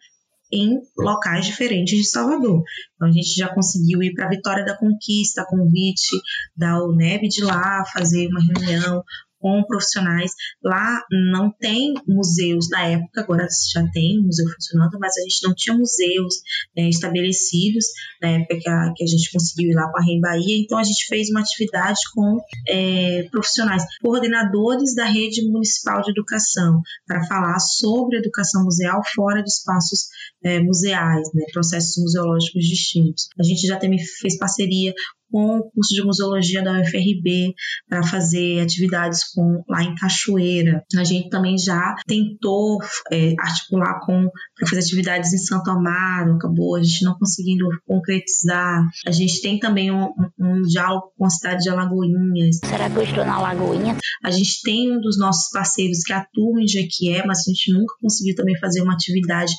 em locais diferentes de Salvador. Então a gente já conseguiu ir para a Vitória da Conquista, convite da UNEB de lá, fazer uma reunião com profissionais. Lá não tem museus na época, agora já tem museu funcionando, mas a gente não tinha museus né, estabelecidos na época que a, que a, gente conseguiu ir lá com a Rem Bahia. Então a gente fez uma atividade com é, profissionais, coordenadores da rede municipal de educação, para falar sobre educação museal fora de espaços é, museais, né, processos museológicos distintos. A gente já também fez parceria com o curso de museologia da UFRB para fazer atividades com lá em Cachoeira. A gente também já tentou é, articular com para fazer atividades em Santo Amaro, acabou a gente não conseguindo concretizar. A gente tem também um, um, um diálogo com a cidade de Alagoinhas. Será que eu estou na Lagoinha? A gente tem um dos nossos parceiros que atua em Jequié, mas a gente nunca conseguiu também fazer uma atividade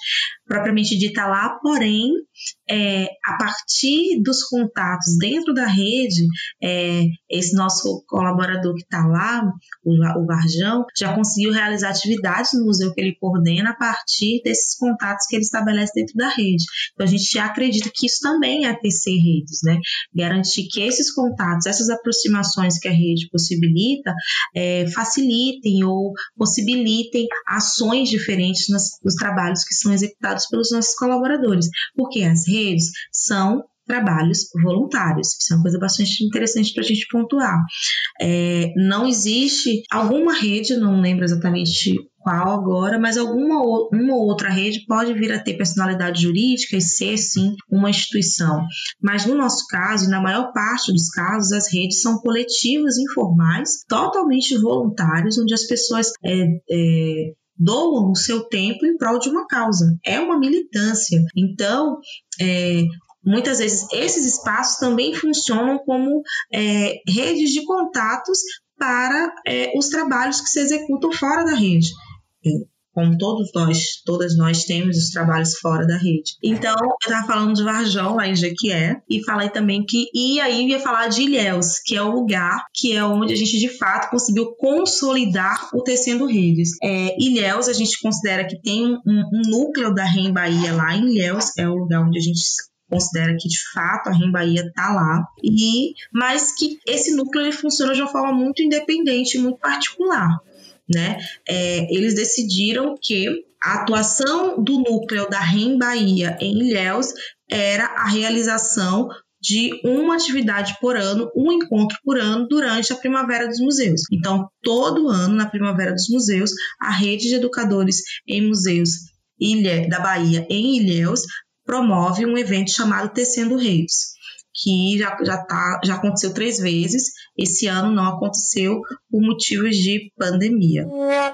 propriamente dita lá, porém, é, a partir dos contatos dentro da rede, é, esse nosso colaborador que está lá, o, Varjão, já conseguiu realizar atividades no museu que ele coordena a partir desses contatos que ele estabelece dentro da rede. Então, a gente acredita que isso também é tecer redes, né? Garantir que esses contatos, essas aproximações que a rede possibilita, é, facilitem ou possibilitem ações diferentes nos trabalhos que são executados pelos nossos colaboradores, porque as redes são trabalhos voluntários. Isso é uma coisa bastante interessante para a gente pontuar. É, não existe alguma rede, não lembro exatamente qual agora, mas alguma uma ou outra rede pode vir a ter personalidade jurídica e ser sim uma instituição. Mas no nosso caso, na maior parte dos casos, as redes são coletivos informais, totalmente voluntários, onde as pessoas é, é, doam o seu tempo em prol de uma causa. É uma militância. Então, é, muitas vezes esses espaços também funcionam como é, redes de contatos para é, os trabalhos que se executam fora da rede como todos nós, todas nós temos os trabalhos fora da rede. Então, eu estava falando de Varjão, lá em Jequié, e falei também que, e aí ia falar de Ilhéus, que é o lugar que é onde a gente de fato conseguiu consolidar o Tecendo Redes. É, Ilhéus, a gente considera que tem um, um núcleo da REM Bahia lá em Ilhéus, é o lugar onde a gente considera que de fato a REM Bahia está lá, e mas que esse núcleo ele funciona de uma forma muito independente, muito particular né? É, eles decidiram que a atuação do núcleo da REM Bahia em Ilhéus era a realização de uma atividade por ano, um encontro por ano durante a Primavera dos Museus. Então, todo ano, na Primavera dos Museus, a rede de educadores em museus Ilha, da Bahia, em Ilhéus, promove um evento chamado Tecendo Redes que já, já, tá, já aconteceu três vezes. Esse ano não aconteceu por motivos de pandemia.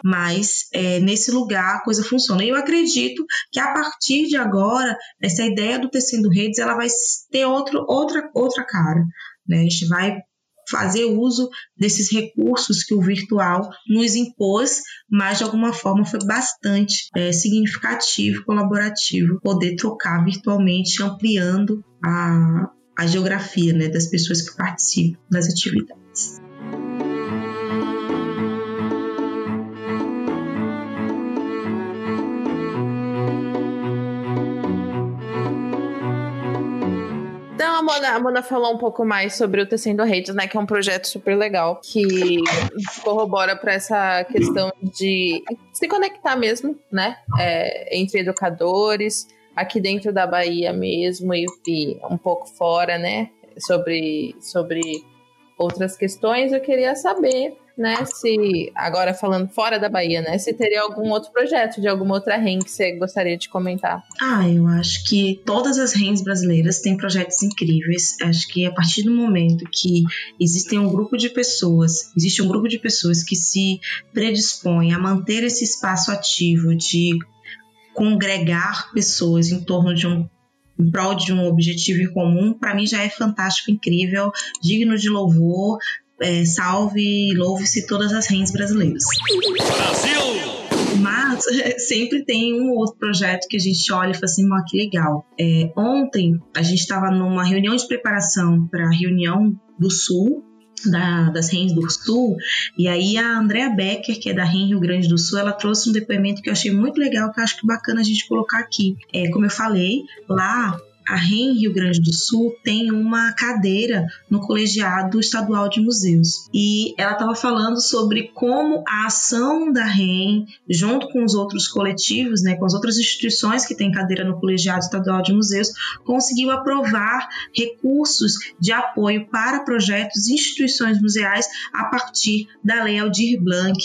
Mas é, nesse lugar a coisa funciona. E eu acredito que a partir de agora, essa ideia do Tecendo Redes ela vai ter outro, outra, outra cara. Né? A gente vai fazer uso desses recursos que o virtual nos impôs, mas de alguma forma foi bastante é, significativo, colaborativo, poder trocar virtualmente, ampliando a, a geografia né, das pessoas que participam das atividades. A Mona falou um pouco mais sobre o Tecendo Redes, né? Que é um projeto super legal que corrobora para essa questão de se conectar mesmo, né? É, entre educadores, aqui dentro da Bahia mesmo e, e um pouco fora, né? Sobre, sobre outras questões, eu queria saber, né? Se, agora falando fora da Bahia, né? Se teria algum outro projeto de alguma outra REN que você gostaria de comentar. Ah, eu acho que todas as RENs brasileiras têm projetos incríveis. Acho que a partir do momento que existem um grupo de pessoas, existe um grupo de pessoas que se predispõem a manter esse espaço ativo de congregar pessoas em torno de um em prol de um objetivo em comum, para mim já é fantástico, incrível, digno de louvor. É, salve e louve-se todas as reis brasileiras. Brasil! Mas sempre tem um outro projeto que a gente olha e fala assim, que legal. É, ontem a gente estava numa reunião de preparação para a reunião do Sul, da, das RENs do Sul, e aí a Andrea Becker, que é da REN Rio Grande do Sul, ela trouxe um depoimento que eu achei muito legal, que eu acho que é bacana a gente colocar aqui. É, como eu falei, lá a REM Rio Grande do Sul tem uma cadeira no Colegiado Estadual de Museus. E ela estava falando sobre como a ação da REM, junto com os outros coletivos, né, com as outras instituições que têm cadeira no Colegiado Estadual de Museus, conseguiu aprovar recursos de apoio para projetos e instituições museais a partir da Lei Aldir Blanc.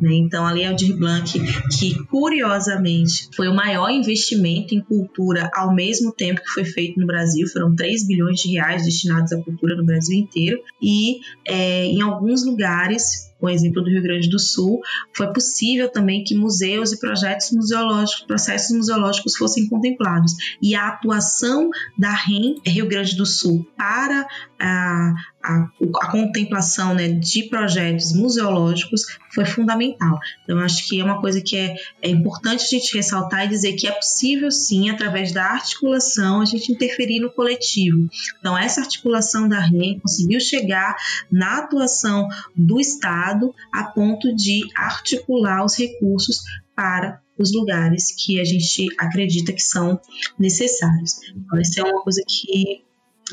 Né? Então, a Lei Aldir Blanc, que curiosamente foi o maior investimento em cultura ao mesmo tempo que foi feito no Brasil, foram 3 bilhões de reais destinados à cultura no Brasil inteiro, e é, em alguns lugares o exemplo do Rio Grande do Sul, foi possível também que museus e projetos museológicos, processos museológicos fossem contemplados. E a atuação da REM Rio Grande do Sul para a, a, a contemplação né, de projetos museológicos foi fundamental. Então, acho que é uma coisa que é, é importante a gente ressaltar e dizer que é possível, sim, através da articulação, a gente interferir no coletivo. Então, essa articulação da REM conseguiu chegar na atuação do Estado a ponto de articular os recursos para os lugares que a gente acredita que são necessários. Então, essa é uma coisa que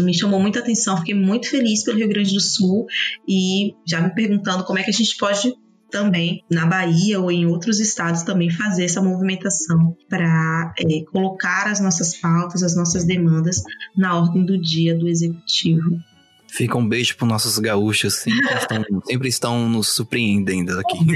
me chamou muita atenção, fiquei muito feliz pelo Rio Grande do Sul e já me perguntando como é que a gente pode também na Bahia ou em outros estados também fazer essa movimentação para é, colocar as nossas pautas, as nossas demandas na ordem do dia do executivo. Fica um beijo para nossos gaúchos, sempre estão, sempre estão nos surpreendendo aqui.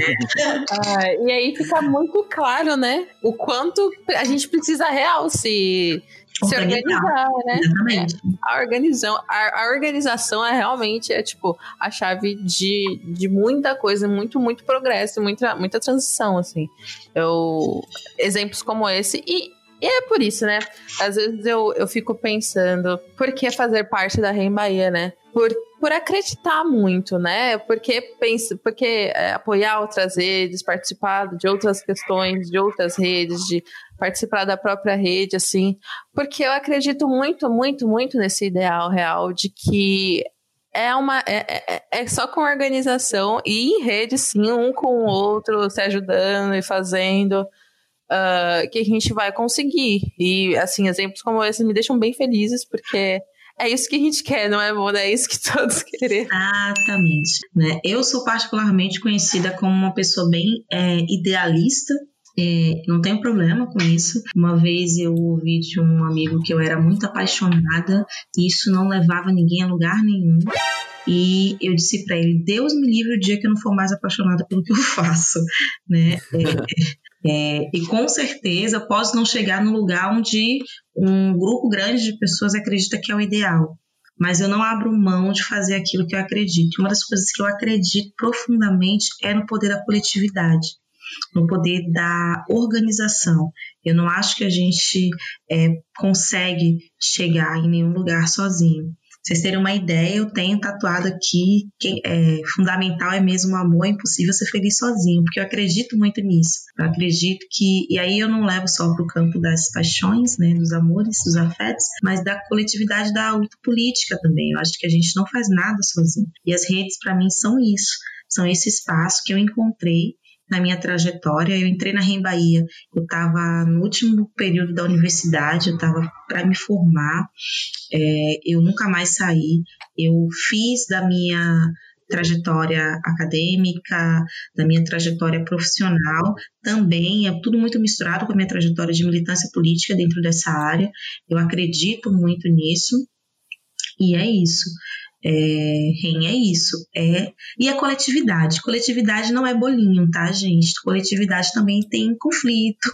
Ah, e aí fica muito claro, né? O quanto a gente precisa real se se organizar, né? Exatamente. A organização, a, a, organização é realmente é tipo a chave de, de muita coisa, muito, muito progresso, muita, muita transição, assim. Eu, exemplos como esse. E, e é por isso, né? Às vezes eu, eu fico pensando, por que fazer parte da Rei Bahia, né? Por, por acreditar muito, né? Porque pensa, porque é, apoiar outras redes, participar de outras questões, de outras redes, de participar da própria rede, assim, porque eu acredito muito, muito, muito nesse ideal real de que é uma é, é, é só com organização e em rede, sim, um com o outro, se ajudando e fazendo. Uh, que a gente vai conseguir. E, assim, exemplos como esses me deixam bem felizes, porque é isso que a gente quer, não é, Mona? É isso que todos querem. Exatamente. Né? Eu sou particularmente conhecida como uma pessoa bem é, idealista, É, não tenho problema com isso. Uma vez eu ouvi de um amigo que eu era muito apaixonada e isso não levava ninguém a lugar nenhum. E eu disse para ele: Deus me livre o dia que eu não for mais apaixonada pelo que eu faço, né? É, é, e com certeza posso não chegar no lugar onde um grupo grande de pessoas acredita que é o ideal, mas eu não abro mão de fazer aquilo que eu acredito. Uma das coisas que eu acredito profundamente é no poder da coletividade no poder da organização. Eu não acho que a gente é, consegue chegar em nenhum lugar sozinho. Vocês terem uma ideia, eu tenho tatuado aqui que é, fundamental é mesmo o amor, é impossível ser feliz sozinho, porque eu acredito muito nisso. Eu acredito que, e aí eu não levo só para o campo das paixões, né, dos amores, dos afetos, mas da coletividade da luta política também. Eu acho que a gente não faz nada sozinho. E as redes, para mim, são isso. São esse espaço que eu encontrei na minha trajetória. Eu entrei na Rem Bahia, eu estava no último período da universidade, eu estava para me formar, é, eu nunca mais saí. Eu fiz da minha trajetória acadêmica, da minha trajetória profissional, também é tudo muito misturado com a minha trajetória de militância política dentro dessa área. Eu acredito muito nisso. E é isso. É, REM é isso. É, e a coletividade. Coletividade não é bolinho, tá, gente? Coletividade também tem conflito.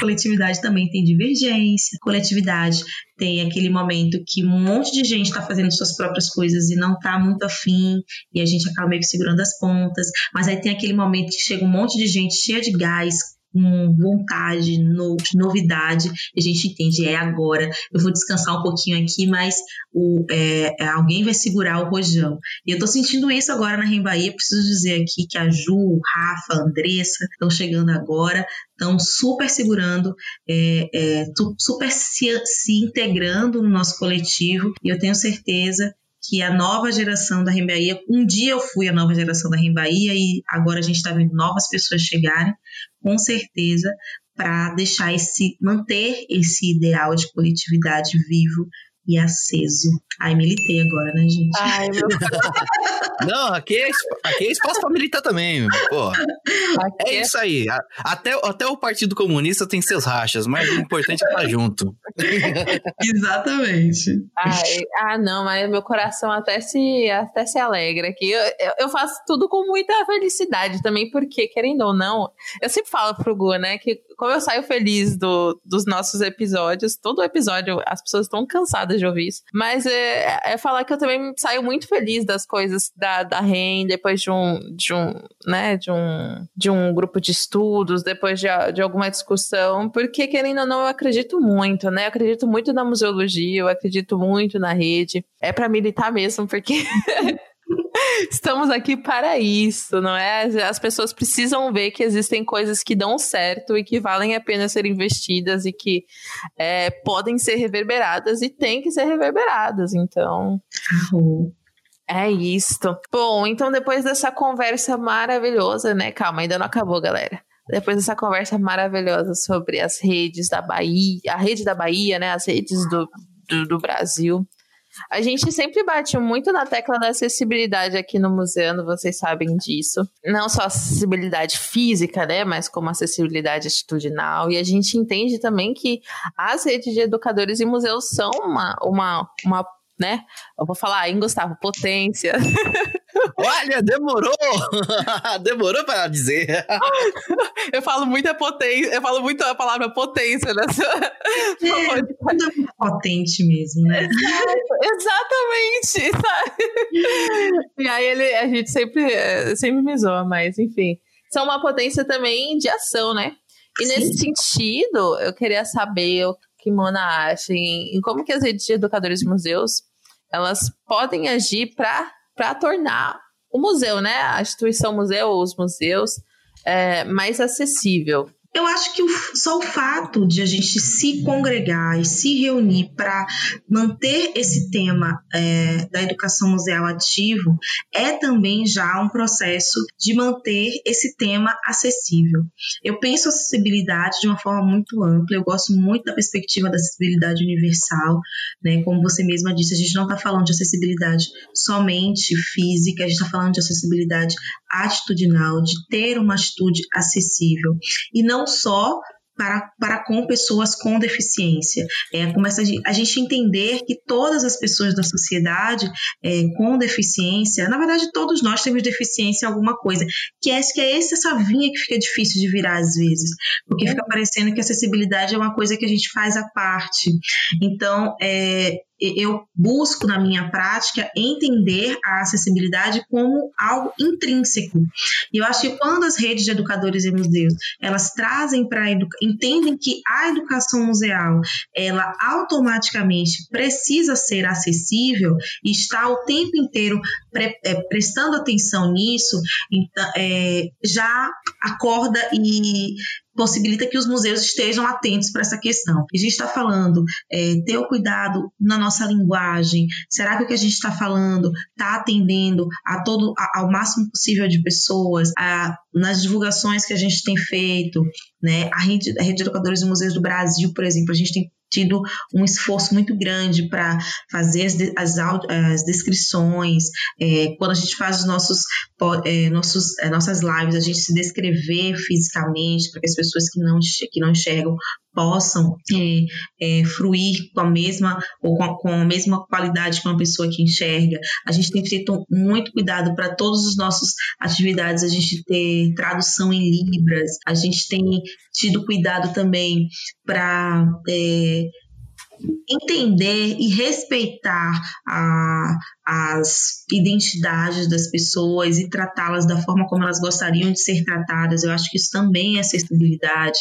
Coletividade também tem divergência. Coletividade tem aquele momento que um monte de gente está fazendo suas próprias coisas e não está muito afim, e a gente acaba meio que segurando as pontas. Mas aí tem aquele momento que chega um monte de gente cheia de gás, com vontade, no, novidade, a gente entende, é agora, eu vou descansar um pouquinho aqui, mas o, é, é alguém vai segurar o rojão. E eu tô sentindo isso agora na Bahia. preciso dizer aqui que a Ju, Rafa, Andressa estão chegando agora, estão super segurando, é, é, super se, se integrando no nosso coletivo, e eu tenho certeza que a nova geração da Rembaía, um dia eu fui a nova geração da Rembaía e agora a gente está vendo novas pessoas chegarem, com certeza, para deixar esse, manter esse ideal de coletividade vivo e aceso. Ai, militei agora, né, gente? Ai, meu Não, aqui é, aqui é espaço pra militar também, é, é isso aí. Até, até o Partido Comunista tem seus rachas, mas o importante é estar junto. Exatamente. Ai, ah, não, mas meu coração até se, até se alegra aqui. Eu, eu faço tudo com muita felicidade também, porque, querendo ou não, eu sempre falo pro Gu, né, que como eu saio feliz do, dos nossos episódios, todo episódio as pessoas estão cansadas de ouvir isso, mas é, é falar que eu também saio muito feliz das coisas da, da REN, depois de um, de um, né, de um, de um grupo de estudos, depois de, de alguma discussão, porque querendo ou não, eu acredito muito, né, eu acredito muito na museologia, eu acredito muito na rede, é para militar mesmo, porque Estamos aqui para isso, não é? As pessoas precisam ver que existem coisas que dão certo e que valem a pena ser investidas e que é, podem ser reverberadas e têm que ser reverberadas. Então. É isto. Bom, então depois dessa conversa maravilhosa, né? Calma, ainda não acabou, galera. Depois dessa conversa maravilhosa sobre as redes da Bahia, a rede da Bahia, né? As redes do, do, do Brasil. A gente sempre bate muito na tecla da acessibilidade aqui no museu, vocês sabem disso. Não só acessibilidade física, né, mas como acessibilidade atitudinal. E a gente entende também que as redes de educadores e museus são uma, uma, uma né? Eu vou falar hein, Gustavo, potência. Olha, demorou! demorou para dizer. eu falo muita potência, eu falo muito a palavra potência nessa. É, potente mesmo, né? Exatamente, sabe? E aí ele, a gente sempre, sempre me zoa, mas enfim. São uma potência também de ação, né? E Sim. nesse sentido, eu queria saber o que Mona acha em, em como que as redes de educadores de museus elas podem agir para tornar o museu, né, a instituição museu ou os museus é, mais acessível. Eu acho que o, só o fato de a gente se congregar e se reunir para manter esse tema é, da educação museal ativo é também já um processo de manter esse tema acessível. Eu penso acessibilidade de uma forma muito ampla, eu gosto muito da perspectiva da acessibilidade universal, né? Como você mesma disse, a gente não está falando de acessibilidade somente física, a gente está falando de acessibilidade atitudinal, de ter uma atitude acessível. E não não só para, para com pessoas com deficiência. É, começa a, gente entender que todas as pessoas da sociedade é, com deficiência, na verdade, todos nós temos deficiência em alguma coisa, que é, que é essa vinha que fica difícil de virar às vezes, porque fica parecendo que acessibilidade é uma coisa que a gente faz à parte. Então, é, eu busco na minha prática entender a acessibilidade como algo intrínseco. E eu acho que quando as redes de educadores e museus, elas trazem para entendem que a educação museal, ela automaticamente precisa ser acessível e está o tempo inteiro pre, é, prestando atenção nisso, então, é, já acorda e possibilita que os museus estejam atentos para essa questão. A gente está falando, é, ter o cuidado na nossa linguagem. Será que o que a gente está falando está atendendo a todo, a, ao máximo possível de pessoas? A, nas divulgações que a gente tem feito, né? A rede, a rede de educadores e museus do Brasil, por exemplo, a gente tem tido um esforço muito grande para fazer as, as, as descrições. É, quando a gente faz os nossos, é, nossos, é, nossas lives, a gente se descrever fisicamente para que as pessoas que não, que não enxergam possam é, é, fruir com a mesma ou com a, com a, mesma qualidade que uma pessoa que enxerga. A gente tem feito muito cuidado para todas as nossas atividades, a gente ter tradução em libras, a gente tem tido cuidado também para é, entender e respeitar a, as identidades das pessoas e tratá-las da forma como elas gostariam de ser tratadas. Eu acho que isso também é acessibilidade,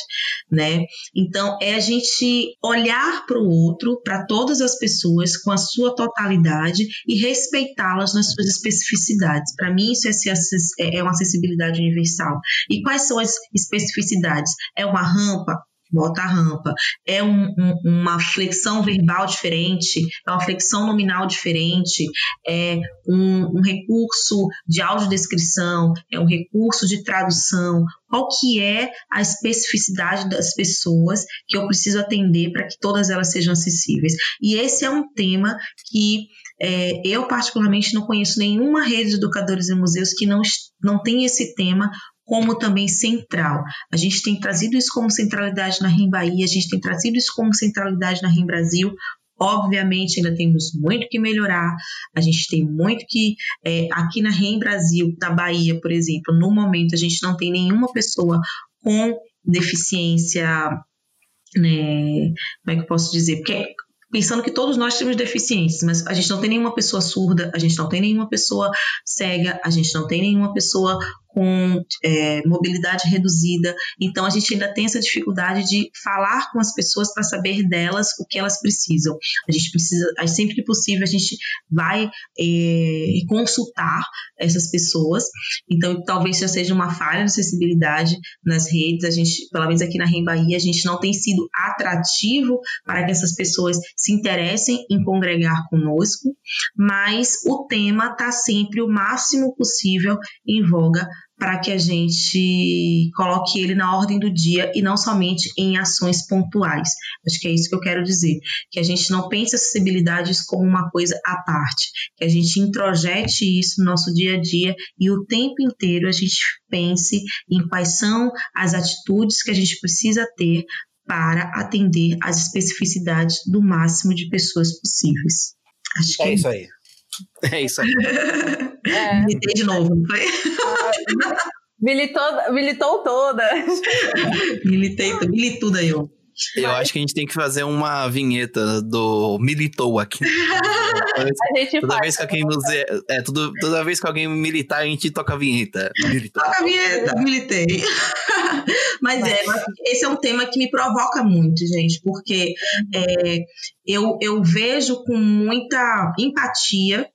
né? Então, é a gente olhar para o outro, para todas as pessoas com a sua totalidade e respeitá-las nas suas especificidades. Para mim, isso é, é uma acessibilidade universal. E quais são as especificidades? É uma rampa? Bota a rampa. É um, um, uma flexão verbal diferente, é uma flexão nominal diferente, é um, um recurso de audiodescrição, é um recurso de tradução. Qual que é a especificidade das pessoas que eu preciso atender para que todas elas sejam acessíveis? E esse é um tema que é, eu, particularmente, não conheço nenhuma rede de educadores e museus que não, não tem esse tema como também central. A gente tem trazido isso como centralidade na RIM Bahia, a gente tem trazido isso como centralidade na RIM Brasil. Obviamente, ainda temos muito que melhorar, a gente tem muito que. É, aqui na REM Brasil, na Bahia, por exemplo, no momento, a gente não tem nenhuma pessoa com deficiência né, como é que eu posso dizer? Porque pensando que todos nós temos deficiências, mas a gente não tem nenhuma pessoa surda, a gente não tem nenhuma pessoa cega, a gente não tem nenhuma pessoa com é, mobilidade reduzida. Então, a gente ainda tem essa dificuldade de falar com as pessoas para saber delas o que elas precisam. A gente precisa, sempre que possível, a gente vai é, consultar essas pessoas. Então, talvez já seja uma falha de acessibilidade nas redes. A gente, pelo menos aqui na Rem Bahia, a gente não tem sido atrativo para que essas pessoas se interessem em congregar conosco, mas o tema está sempre o máximo possível em voga para que a gente coloque ele na ordem do dia e não somente em ações pontuais. Acho que é isso que eu quero dizer, que a gente não pense acessibilidades como uma coisa à parte, que a gente introjete isso no nosso dia a dia e o tempo inteiro a gente pense em quais são as atitudes que a gente precisa ter para atender às especificidades do máximo de pessoas possíveis. Acho que é, é isso aí. É isso aí. É. Militei de novo, não foi? Militou, militou toda. Militei, milituda eu. Eu acho que a gente tem que fazer uma vinheta do militou aqui. toda, vez, que alguém nos, é, tudo, toda vez que alguém militar, a gente toca a vinheta. Militar. Toca a vinheta, militei. Mas é, esse é um tema que me provoca muito, gente, porque é, eu, eu vejo com muita empatia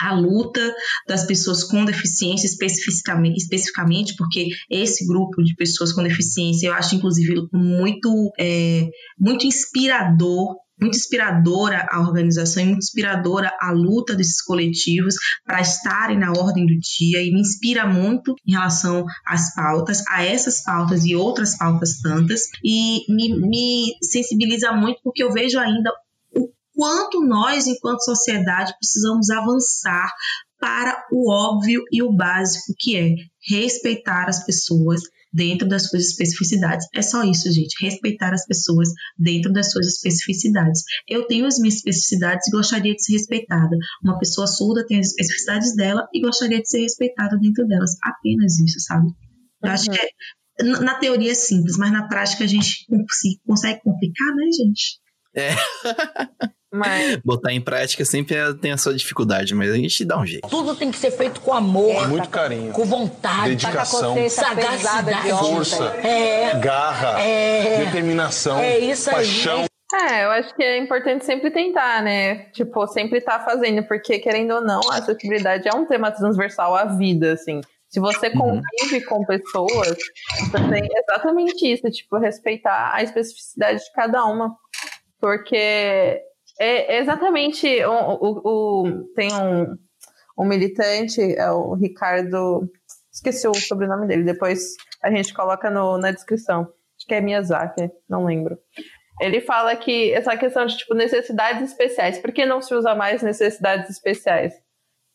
a luta das pessoas com deficiência especificamente, especificamente porque esse grupo de pessoas com deficiência eu acho inclusive muito é, muito inspirador muito inspiradora a organização e muito inspiradora a luta desses coletivos para estarem na ordem do dia e me inspira muito em relação às pautas, a essas pautas e outras pautas tantas e me, me sensibiliza muito porque eu vejo ainda quanto nós, enquanto sociedade, precisamos avançar para o óbvio e o básico, que é respeitar as pessoas, dentro das suas especificidades. É só isso, gente. Respeitar as pessoas dentro das suas especificidades. Eu tenho as minhas especificidades e gostaria de ser respeitada. Uma pessoa surda tem as especificidades dela e gostaria de ser respeitada dentro delas. Apenas isso, sabe? Eu acho que é, na teoria é simples, mas na prática a gente consegue complicar, né, gente? É. Mas, Botar em prática sempre é- tem a sua dificuldade, mas a gente dá um jeito. Tudo tem que ser feito com amor, Muito carinho. com vontade, Dedicação. sagacidade, Força. É, Garra. É. Determinação. É isso aí. Paixão. é, eu acho que é importante sempre tentar, né? Tipo, sempre estar fazendo, porque querendo ou não, a acessibilidade é um tema transversal à vida, assim. Se você convive com pessoas, você tem exatamente isso, tipo, respeitar a especificidade de cada uma. Porque é exatamente o, o- o- tem um, um militante, é o Ricardo. Esqueci o sobrenome dele, depois a gente coloca no, na descrição. Acho que é Miyazaki, não lembro. Ele fala que essa questão de tipo necessidades especiais, por que não se usa mais necessidades especiais?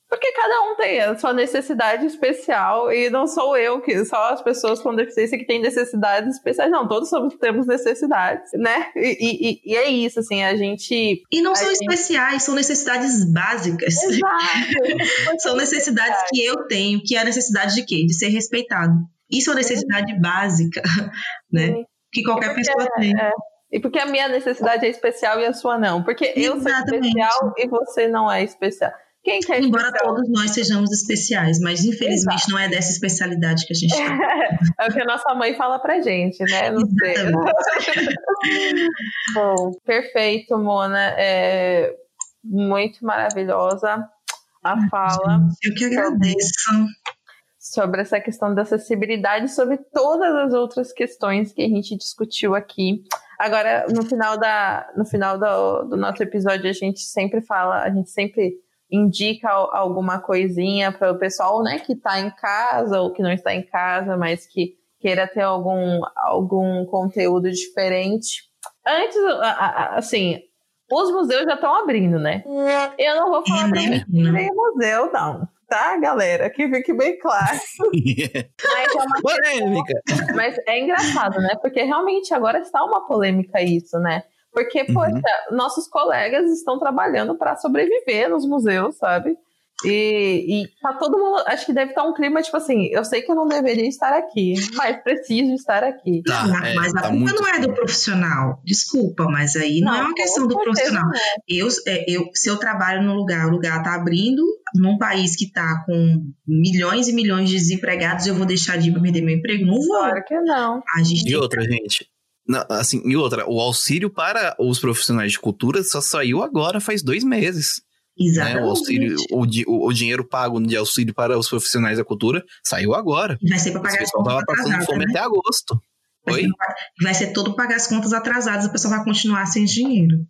Porque cada um tem a sua necessidade especial e não sou eu que só as pessoas com deficiência que têm necessidades especiais. Não, todos somos, temos necessidades, né? E, e- e é isso, assim, a gente. E não são gente- especiais, são necessidades básicas. Exato. São necessidades que eu tenho, que é a necessidade de quê? De ser respeitado. Isso é uma necessidade básica, né? Sim. Que qualquer Porque pessoa tem. é, E porque a minha necessidade é especial e a sua não. Porque eu sou Exatamente. especial e você não é especial. Quem que é Embora especial? todos nós sejamos especiais, mas infelizmente Exato. não é dessa especialidade que a gente tem. É o que a nossa mãe fala pra gente, né? Não sei. Bom, perfeito, Mona. É muito maravilhosa a fala Eu que agradeço. sobre essa questão da acessibilidade, sobre todas as outras questões que a gente discutiu aqui. Agora, no final, da, no final do, do nosso episódio, a gente sempre fala, a gente sempre indica al- alguma coisinha para o pessoal, né, que está em casa ou que não está em casa, mas que queira ter algum, algum conteúdo diferente. Antes, assim, os museus já estão abrindo, né? Eu não vou falar nem museu, não. Tá, galera? Que fique bem claro. Mas é uma Polêmica. mas é engraçado, né? Porque realmente agora está uma polêmica isso, né? Porque, Uhum. poxa, nossos colegas estão trabalhando para sobreviver nos museus, sabe? E, e tá todo mundo. Acho que deve estar um clima tipo assim: eu sei que eu não deveria estar aqui, mas preciso estar aqui. Tá, Não, é, mas a tá culpa muito- não é do profissional. Desculpa, mas aí não, é uma com questão do profissional. não é. Eu, é, eu, se eu trabalho num lugar, o lugar tá abrindo, num país que tá com milhões e milhões de desempregados, eu vou deixar de perder meu emprego? Não vou. Claro que não. A gente E outra, gente. Não, assim, e outra, o auxílio para os profissionais de cultura só saiu agora faz dois meses. Né? Exatamente. O, auxílio, o, o, o dinheiro pago de auxílio para os profissionais da cultura saiu agora. Vai ser para pagar as contas tava passando fome né? até agosto. Vai Oi? ser, vai ser todo pagar as contas atrasadas, a pessoa vai continuar sem dinheiro.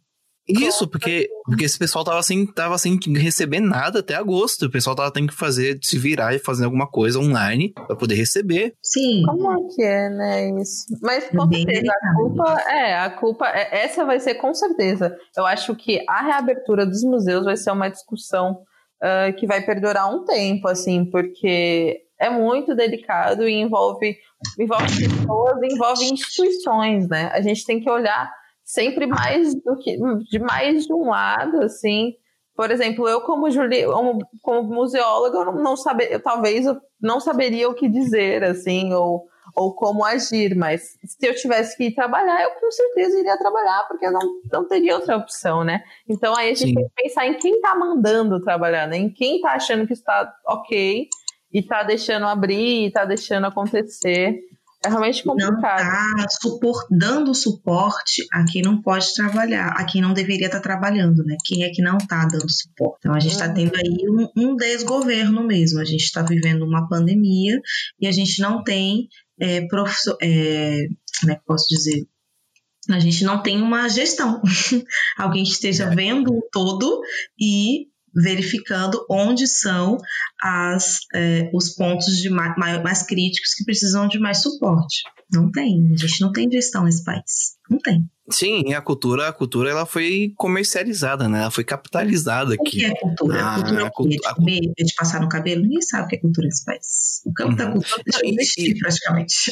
Isso, porque, porque esse pessoal tava sem, tava sem receber nada até agosto. O pessoal tava tendo que fazer, se virar e fazer alguma coisa online para poder receber. Sim. Como é que é, né, isso? Mas com Bem certeza, a culpa é, a culpa é, essa vai ser com certeza. Eu acho que a reabertura dos museus vai ser uma discussão ah, que vai perdurar um tempo, assim, porque é muito delicado e envolve, envolve pessoas, envolve instituições, né? A gente tem que olhar sempre mais do que de mais de um lado, assim. Por exemplo, eu como Juli, como, como museóloga, eu não, não saber, eu, talvez eu não saberia o que dizer, assim, ou, ou como agir, mas se eu tivesse que ir trabalhar, eu com certeza iria trabalhar, porque eu não, não teria outra opção, né? Então aí a gente Sim. tem que pensar em quem tá mandando trabalhar, né? Em quem tá achando que está ok e tá deixando abrir, e tá deixando acontecer. É realmente Não complicado. tá supor, dando suporte a quem não pode trabalhar, a quem não deveria estar trabalhando, né? Quem é que não tá dando suporte? Então a gente está tendo aí um, um desgoverno mesmo. A gente está vivendo uma pandemia e a gente não tem é, é, como é que eu posso dizer? A gente não tem uma gestão. Alguém que esteja vendo o todo e verificando onde são as, é, os pontos de ma- mai- mais críticos que precisam de mais suporte. Não tem, a gente não tem gestão nesse país. Não tem. Sim, a cultura, a cultura ela foi comercializada, né? Ela foi capitalizada O que aqui. é cultura? Ah, cultura é o a quê? cult- De comer, é de passar no cabelo? Ninguém sabe o que é cultura nesse país. O campo da Uhum. cultura deixa de E- existir e- praticamente.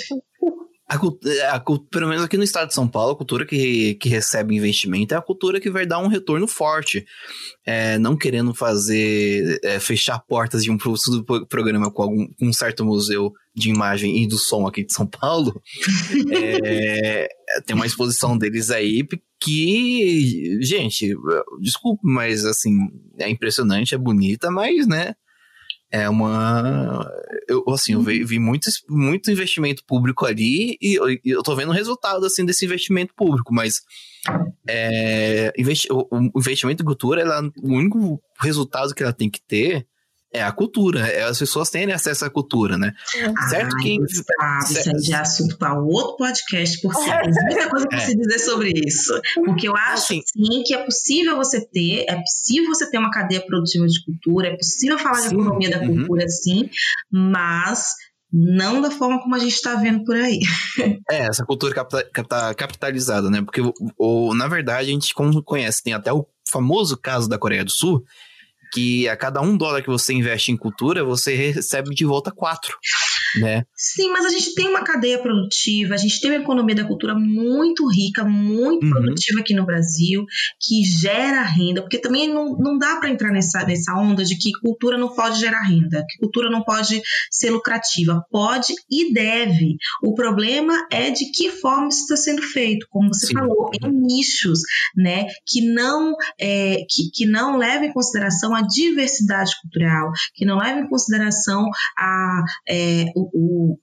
A, cult- a cult- pelo menos aqui no estado de São Paulo, a cultura que, que recebe investimento é a cultura que vai dar um retorno forte. É, não querendo fazer, é, fechar portas de um pro- pro- programa com algum, um certo museu de imagem e do som aqui de São Paulo. é, tem uma exposição deles aí que, gente, desculpe, mas assim, é impressionante, é bonita, mas, né, é uma. Eu, assim, eu vi, vi muito, muito investimento público ali e eu, eu tô vendo o resultado, assim, desse investimento público, mas é, investi o, o investimento em cultura, ela, o único resultado que ela tem que ter é a cultura, é as pessoas terem acesso à cultura, né? Certo Ai, que- isso certo. aí já é assunto para outro podcast, porque tem muita coisa para É. se dizer sobre isso. Porque eu acho, Assim- sim, que é possível você ter, é possível você ter uma cadeia produtiva de cultura, é possível falar de Sim, economia da uhum. cultura, sim, mas não da forma como a gente está vendo por aí. É, essa cultura capta- capitalizada, né? Porque, o, o- na verdade, a gente como conhece, tem até o famoso caso da Coreia do Sul, que a cada um dólar que você investe em cultura, você recebe de volta quatro, né? Sim, mas a gente tem uma cadeia produtiva, a gente tem uma economia da cultura muito rica, muito Uhum. produtiva aqui no Brasil, que gera renda, porque também não, não dá para entrar nessa, nessa onda de que cultura não pode gerar renda, que cultura não pode ser lucrativa. Pode e deve. O problema é de que forma isso está sendo feito, como você Sim. falou, em nichos, né, que não, é, que, que não levam em consideração a diversidade cultural, que não levam em consideração a, é, o, o-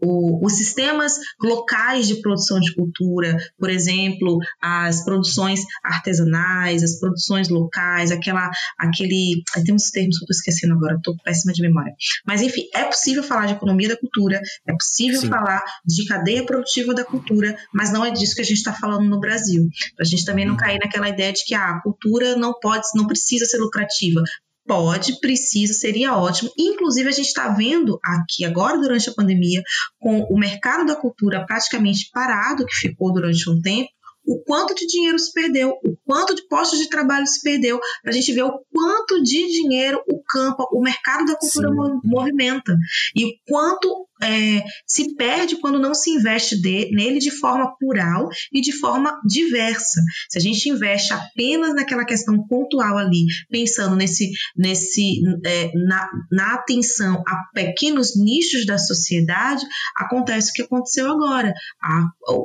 o- os sistemas locais de produção de cultura, por exemplo, as produções artesanais, as produções locais, aquela, aquele, tem uns termos que eu estou esquecendo agora, estou péssima de memória. Mas enfim, é possível falar de economia da cultura, é possível Sim. falar de cadeia produtiva da cultura, mas não é disso que a gente está falando no Brasil. Para a gente também não Uhum. cair naquela ideia de que ah, a cultura não pode, não precisa ser lucrativa. Pode, precisa, seria ótimo. Inclusive, a gente está vendo aqui agora, durante a pandemia, com o mercado da cultura praticamente parado, que ficou durante um tempo, o quanto de dinheiro se perdeu, o quanto de postos de trabalho se perdeu, para a gente ver o quanto de dinheiro o campo, o mercado da cultura Sim. mo- movimenta. E o quanto é, se perde quando não se investe de- nele de forma plural e de forma diversa. Se a gente investe apenas naquela questão pontual ali, pensando nesse, nesse é, na, na atenção a pequenos nichos da sociedade, acontece o que aconteceu agora. A,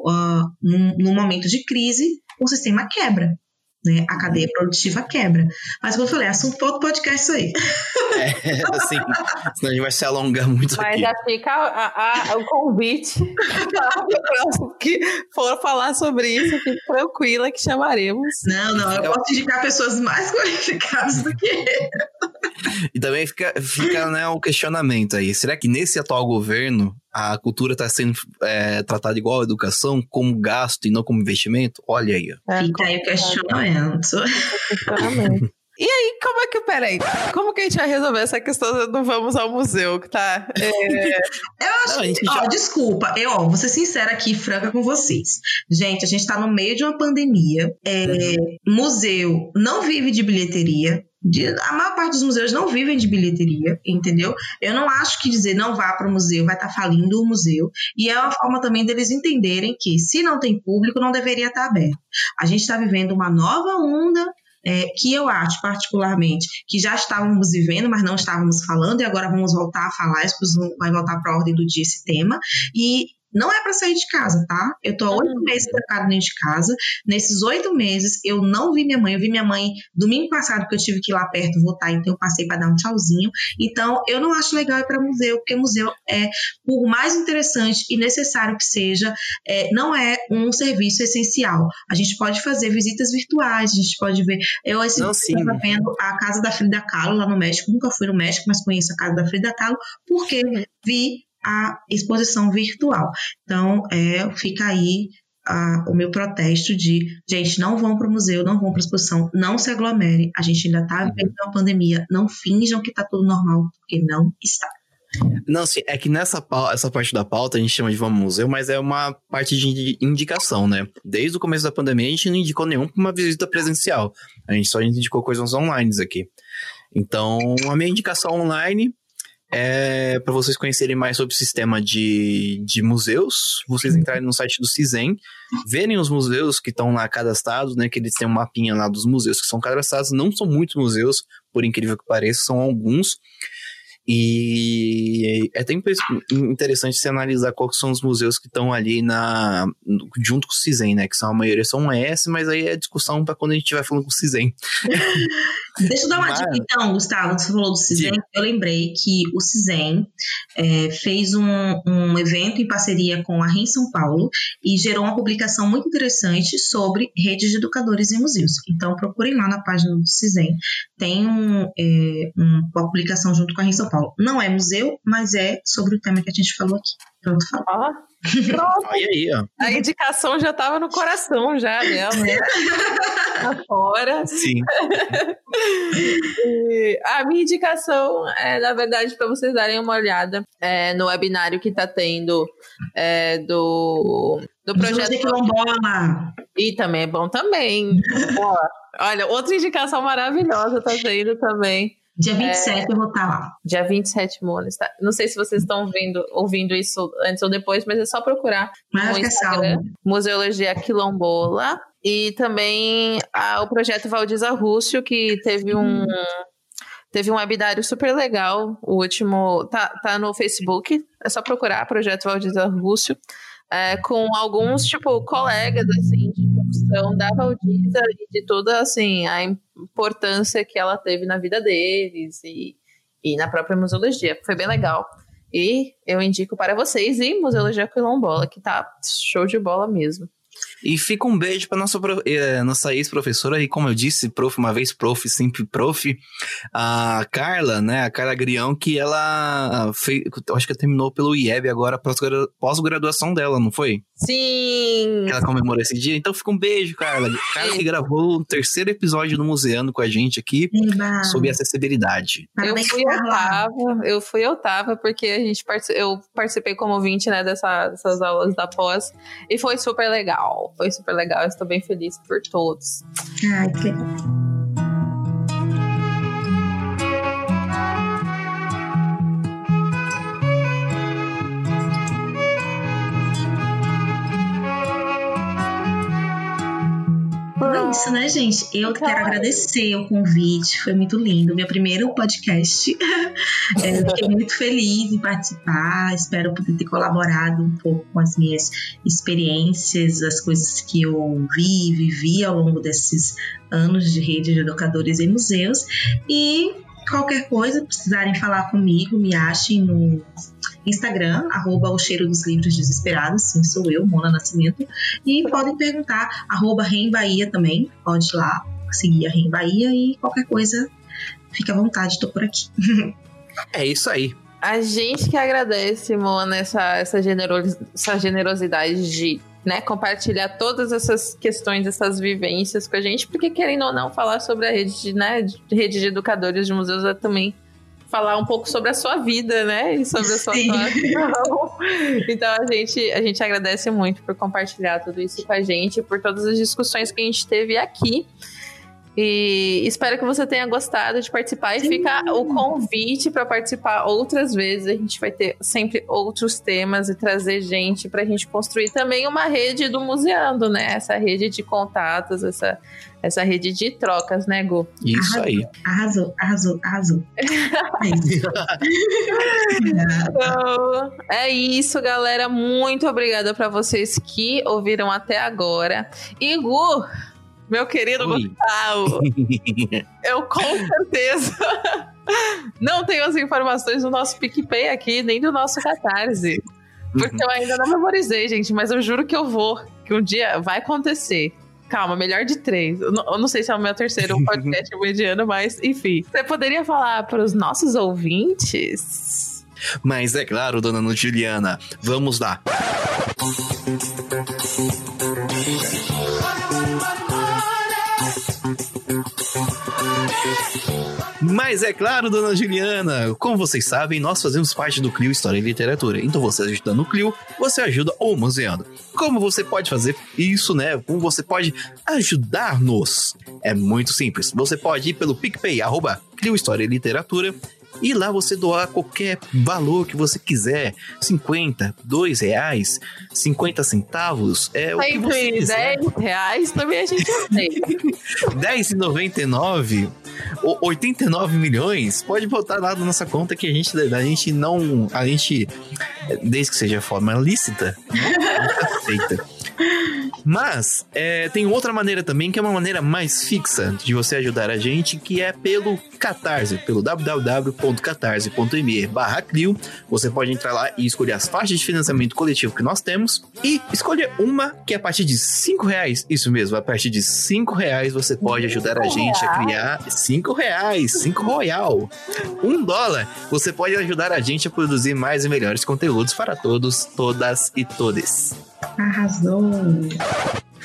a, num momento de crise, o sistema quebra. Né? A cadeia produtiva quebra. Mas como eu falei, assunto para outro podcast isso aí. É, assim, senão a gente vai se alongar muito Mas aqui. já fica a- a- o convite para o próximo que for falar sobre isso, fique tranquila que chamaremos. Não, não, eu posso indicar pessoas mais qualificadas do que eu. E também fica, fica né, o questionamento aí. Será que nesse atual governo a cultura está sendo é, tratada igual a educação, como gasto e não como investimento? Olha aí. ó. É, Fica aí o questionamento. E aí, como é que, peraí, como que a gente vai resolver essa questão do vamos ao museu, que tá? É, Eu acho Não, que, ó, já- desculpa, eu, ó, vou ser sincera aqui, e franca com vocês. Gente, a gente tá no meio de uma pandemia. É, Museu não vive de bilheteria. A maior parte dos museus não vivem de bilheteria, entendeu? Eu não acho que dizer não vá para o museu vai estar falindo o museu. E é uma forma também deles entenderem que, se não tem público, não deveria estar aberto. A gente está vivendo uma nova onda é, que eu acho, particularmente, que já estávamos vivendo, mas não estávamos falando, e agora vamos voltar a falar, isso vai voltar para a ordem do dia esse tema. E não é para sair de casa, tá? Eu tô há oito meses trancada dentro de casa. Nesses oito meses, eu não vi minha mãe. Eu vi minha mãe domingo passado, que eu tive que ir lá perto votar, então eu passei para dar um tchauzinho. Então, eu não acho legal ir para museu, porque museu é, por mais interessante e necessário que seja, é, não é um serviço essencial. A gente pode fazer visitas virtuais, a gente pode ver. Eu esse estava vendo a casa da Frida Kahlo lá no México. Nunca fui no México, mas conheço a casa da Frida Kahlo, porque vi a exposição virtual. Então, é, fica aí a- o meu protesto de, gente, não vão para o museu, não vão para a exposição, não se aglomerem. A gente ainda está vivendo uma pandemia, não finjam que está tudo normal, porque não está. Não, sim, é que nessa essa parte da pauta a gente chama de Vamos Museu, mas é uma parte de indicação, né? Desde o começo da pandemia a gente não indicou nenhum pra uma visita presencial. A gente só indicou coisas online aqui. Então, a minha indicação online é para vocês conhecerem mais sobre o sistema de, de museus, vocês entrarem no site do CISEM, verem os museus que estão lá cadastrados, né? Que eles têm um mapinha lá dos museus que são cadastrados. Não são muitos museus, por incrível que pareça, são alguns. E é até interessante se analisar quais são os museus que estão ali na junto com o CISEM, né? Que são a maioria são S, mas aí é discussão para quando a gente estiver falando com o CISEM. Deixa eu dar uma Mas- dica então, Gustavo. Você falou do CISEM. Eu lembrei que o CISEM é, fez um, um evento em parceria com a REM São Paulo e gerou uma publicação muito interessante sobre redes de educadores em museus. Então, procurem lá na página do CISEM. Tem um, é, um- uma publicação junto com a REM São Paulo. Não é museu, mas é sobre o tema que a gente falou aqui. Pronto, falou. Ó, pronto. Olha aí, ó. A indicação já tava no coração já dela, né? Lá fora. Sim. E a minha indicação é, na verdade, para vocês darem uma olhada é, no webinário que tá tendo é, do, do projeto. Quilombola. E também é bom também. Olha, outra indicação maravilhosa tá tendo também. Dia 27 eu vou estar lá. Dia 27, Monas. Tá? Não sei se vocês estão vendo, ouvindo isso antes ou depois, mas é só procurar Mas no é Instagram, salvo. Museologia Quilombola. E também ah, o projeto Valdiza Rússio, que teve um. Teve um webinário super legal. O último tá, tá no Facebook. É só procurar Projeto Valdiza Rússio. é, com alguns, tipo, colegas, assim, de profissão da Valdiza e de toda, assim, a importância que ela teve na vida deles e, e na própria museologia. Foi bem legal. E eu indico para vocês e Museologia Quilombola, que tá show de bola mesmo. E fica um beijo pra nossa, eh, nossa ex-professora, e como eu disse, prof, uma vez prof, sempre prof, a Carla, né, a Carla Grião, que ela fez, eu acho que terminou pelo IEB agora, pós-graduação dela, não foi? Sim! Que ela comemorou esse dia. Então fica um beijo, Carla. Carla que gravou o terceiro episódio do Museando com a gente aqui, Eba. sobre acessibilidade. Eu fui oitava, eu fui oitava, porque a gente eu participei como ouvinte, né, dessa, dessas aulas da pós, e foi super legal, foi super legal, estou bem feliz por todos. Ai, que isso, né, gente? Eu quero agradecer o convite, foi muito lindo. Meu primeiro podcast. É, fiquei muito feliz em participar, espero poder ter colaborado um pouco com as minhas experiências, as coisas que eu vi, vivi ao longo desses anos de rede de educadores em museus. E qualquer coisa, precisarem falar comigo, me achem no Instagram, arroba o cheiro dos livros desesperados, sim, sou eu, Mona Nascimento. E podem perguntar, arroba Rem Bahia também, pode ir lá seguir a Rem Bahia e qualquer coisa, fica à vontade, tô por aqui. É isso aí. A gente que agradece, Mona, essa, essa, generos- essa generosidade de né, compartilhar todas essas questões, essas vivências com a gente, porque querendo ou não, falar sobre a rede de, né, de rede de educadores de museus é também falar um pouco sobre a sua vida, né? E sobre a sua atuação. Então a gente, a gente agradece muito por compartilhar tudo isso com a gente, por todas as discussões que a gente teve aqui. E espero que você tenha gostado de participar e Sim. fica o convite para participar outras vezes. A gente vai ter sempre outros temas e trazer gente para a gente construir também uma rede do Museando, né? Essa rede de contatos, essa, essa rede de trocas, né, Gu? Isso Arrasou. aí. Arrasou, arrasou, arrasou. É isso. Então, é isso, galera. Muito obrigada para vocês que ouviram até agora. E Gu, meu querido Oi. Gustavo, eu com certeza não tenho as informações do nosso PicPay aqui, nem do nosso Catarse. Porque eu ainda não memorizei, gente, mas eu juro que eu vou, que um dia vai acontecer. Calma, melhor de três. Eu não, eu não sei se é o meu terceiro podcast mediano, mas enfim. Você poderia falar para os nossos ouvintes? Mas é claro, dona Ana Juliana, vamos lá. Money. Mas é claro, dona Juliana, como vocês sabem, nós fazemos parte do Clio História e Literatura. Então você ajudando o Clio, você ajuda o museando. Como você pode fazer isso, né? Como você pode ajudar-nos? É muito simples. Você pode ir pelo PicPay, arroba Clio História e Literatura, e lá você doar qualquer valor que você quiser. 50, 2 reais, 50 centavos. É o que você Sempre quiser. 10 reais também a gente aceita. 10,99 ou 89 milhões, pode botar lá na nossa conta que a gente, a gente não. A gente, desde que seja forma lícita, né, aceita. Mas é, tem outra maneira também, que é uma maneira mais fixa de você ajudar a gente, que é pelo Catarse, pelo www.catarse.me barra Clio. Você pode entrar lá e escolher as faixas de financiamento coletivo que nós temos e escolher uma que é a partir de 5 reais. Isso mesmo, a partir de 5 reais você pode ajudar a gente a criar 5 reais, 5 royal. Um dólar, você pode ajudar a gente a produzir mais e melhores conteúdos para todos, todas e todes. Arrasou.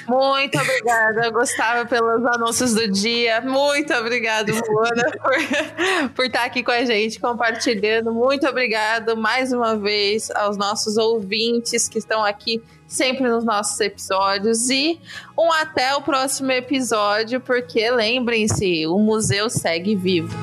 Muito obrigada, Gustavo, pelos anúncios do dia. Muito obrigado, Luana, por, por estar aqui com a gente, compartilhando. Muito obrigado mais uma vez aos nossos ouvintes que estão aqui sempre nos nossos episódios. E um até o próximo episódio, porque lembrem-se, o museu segue vivo.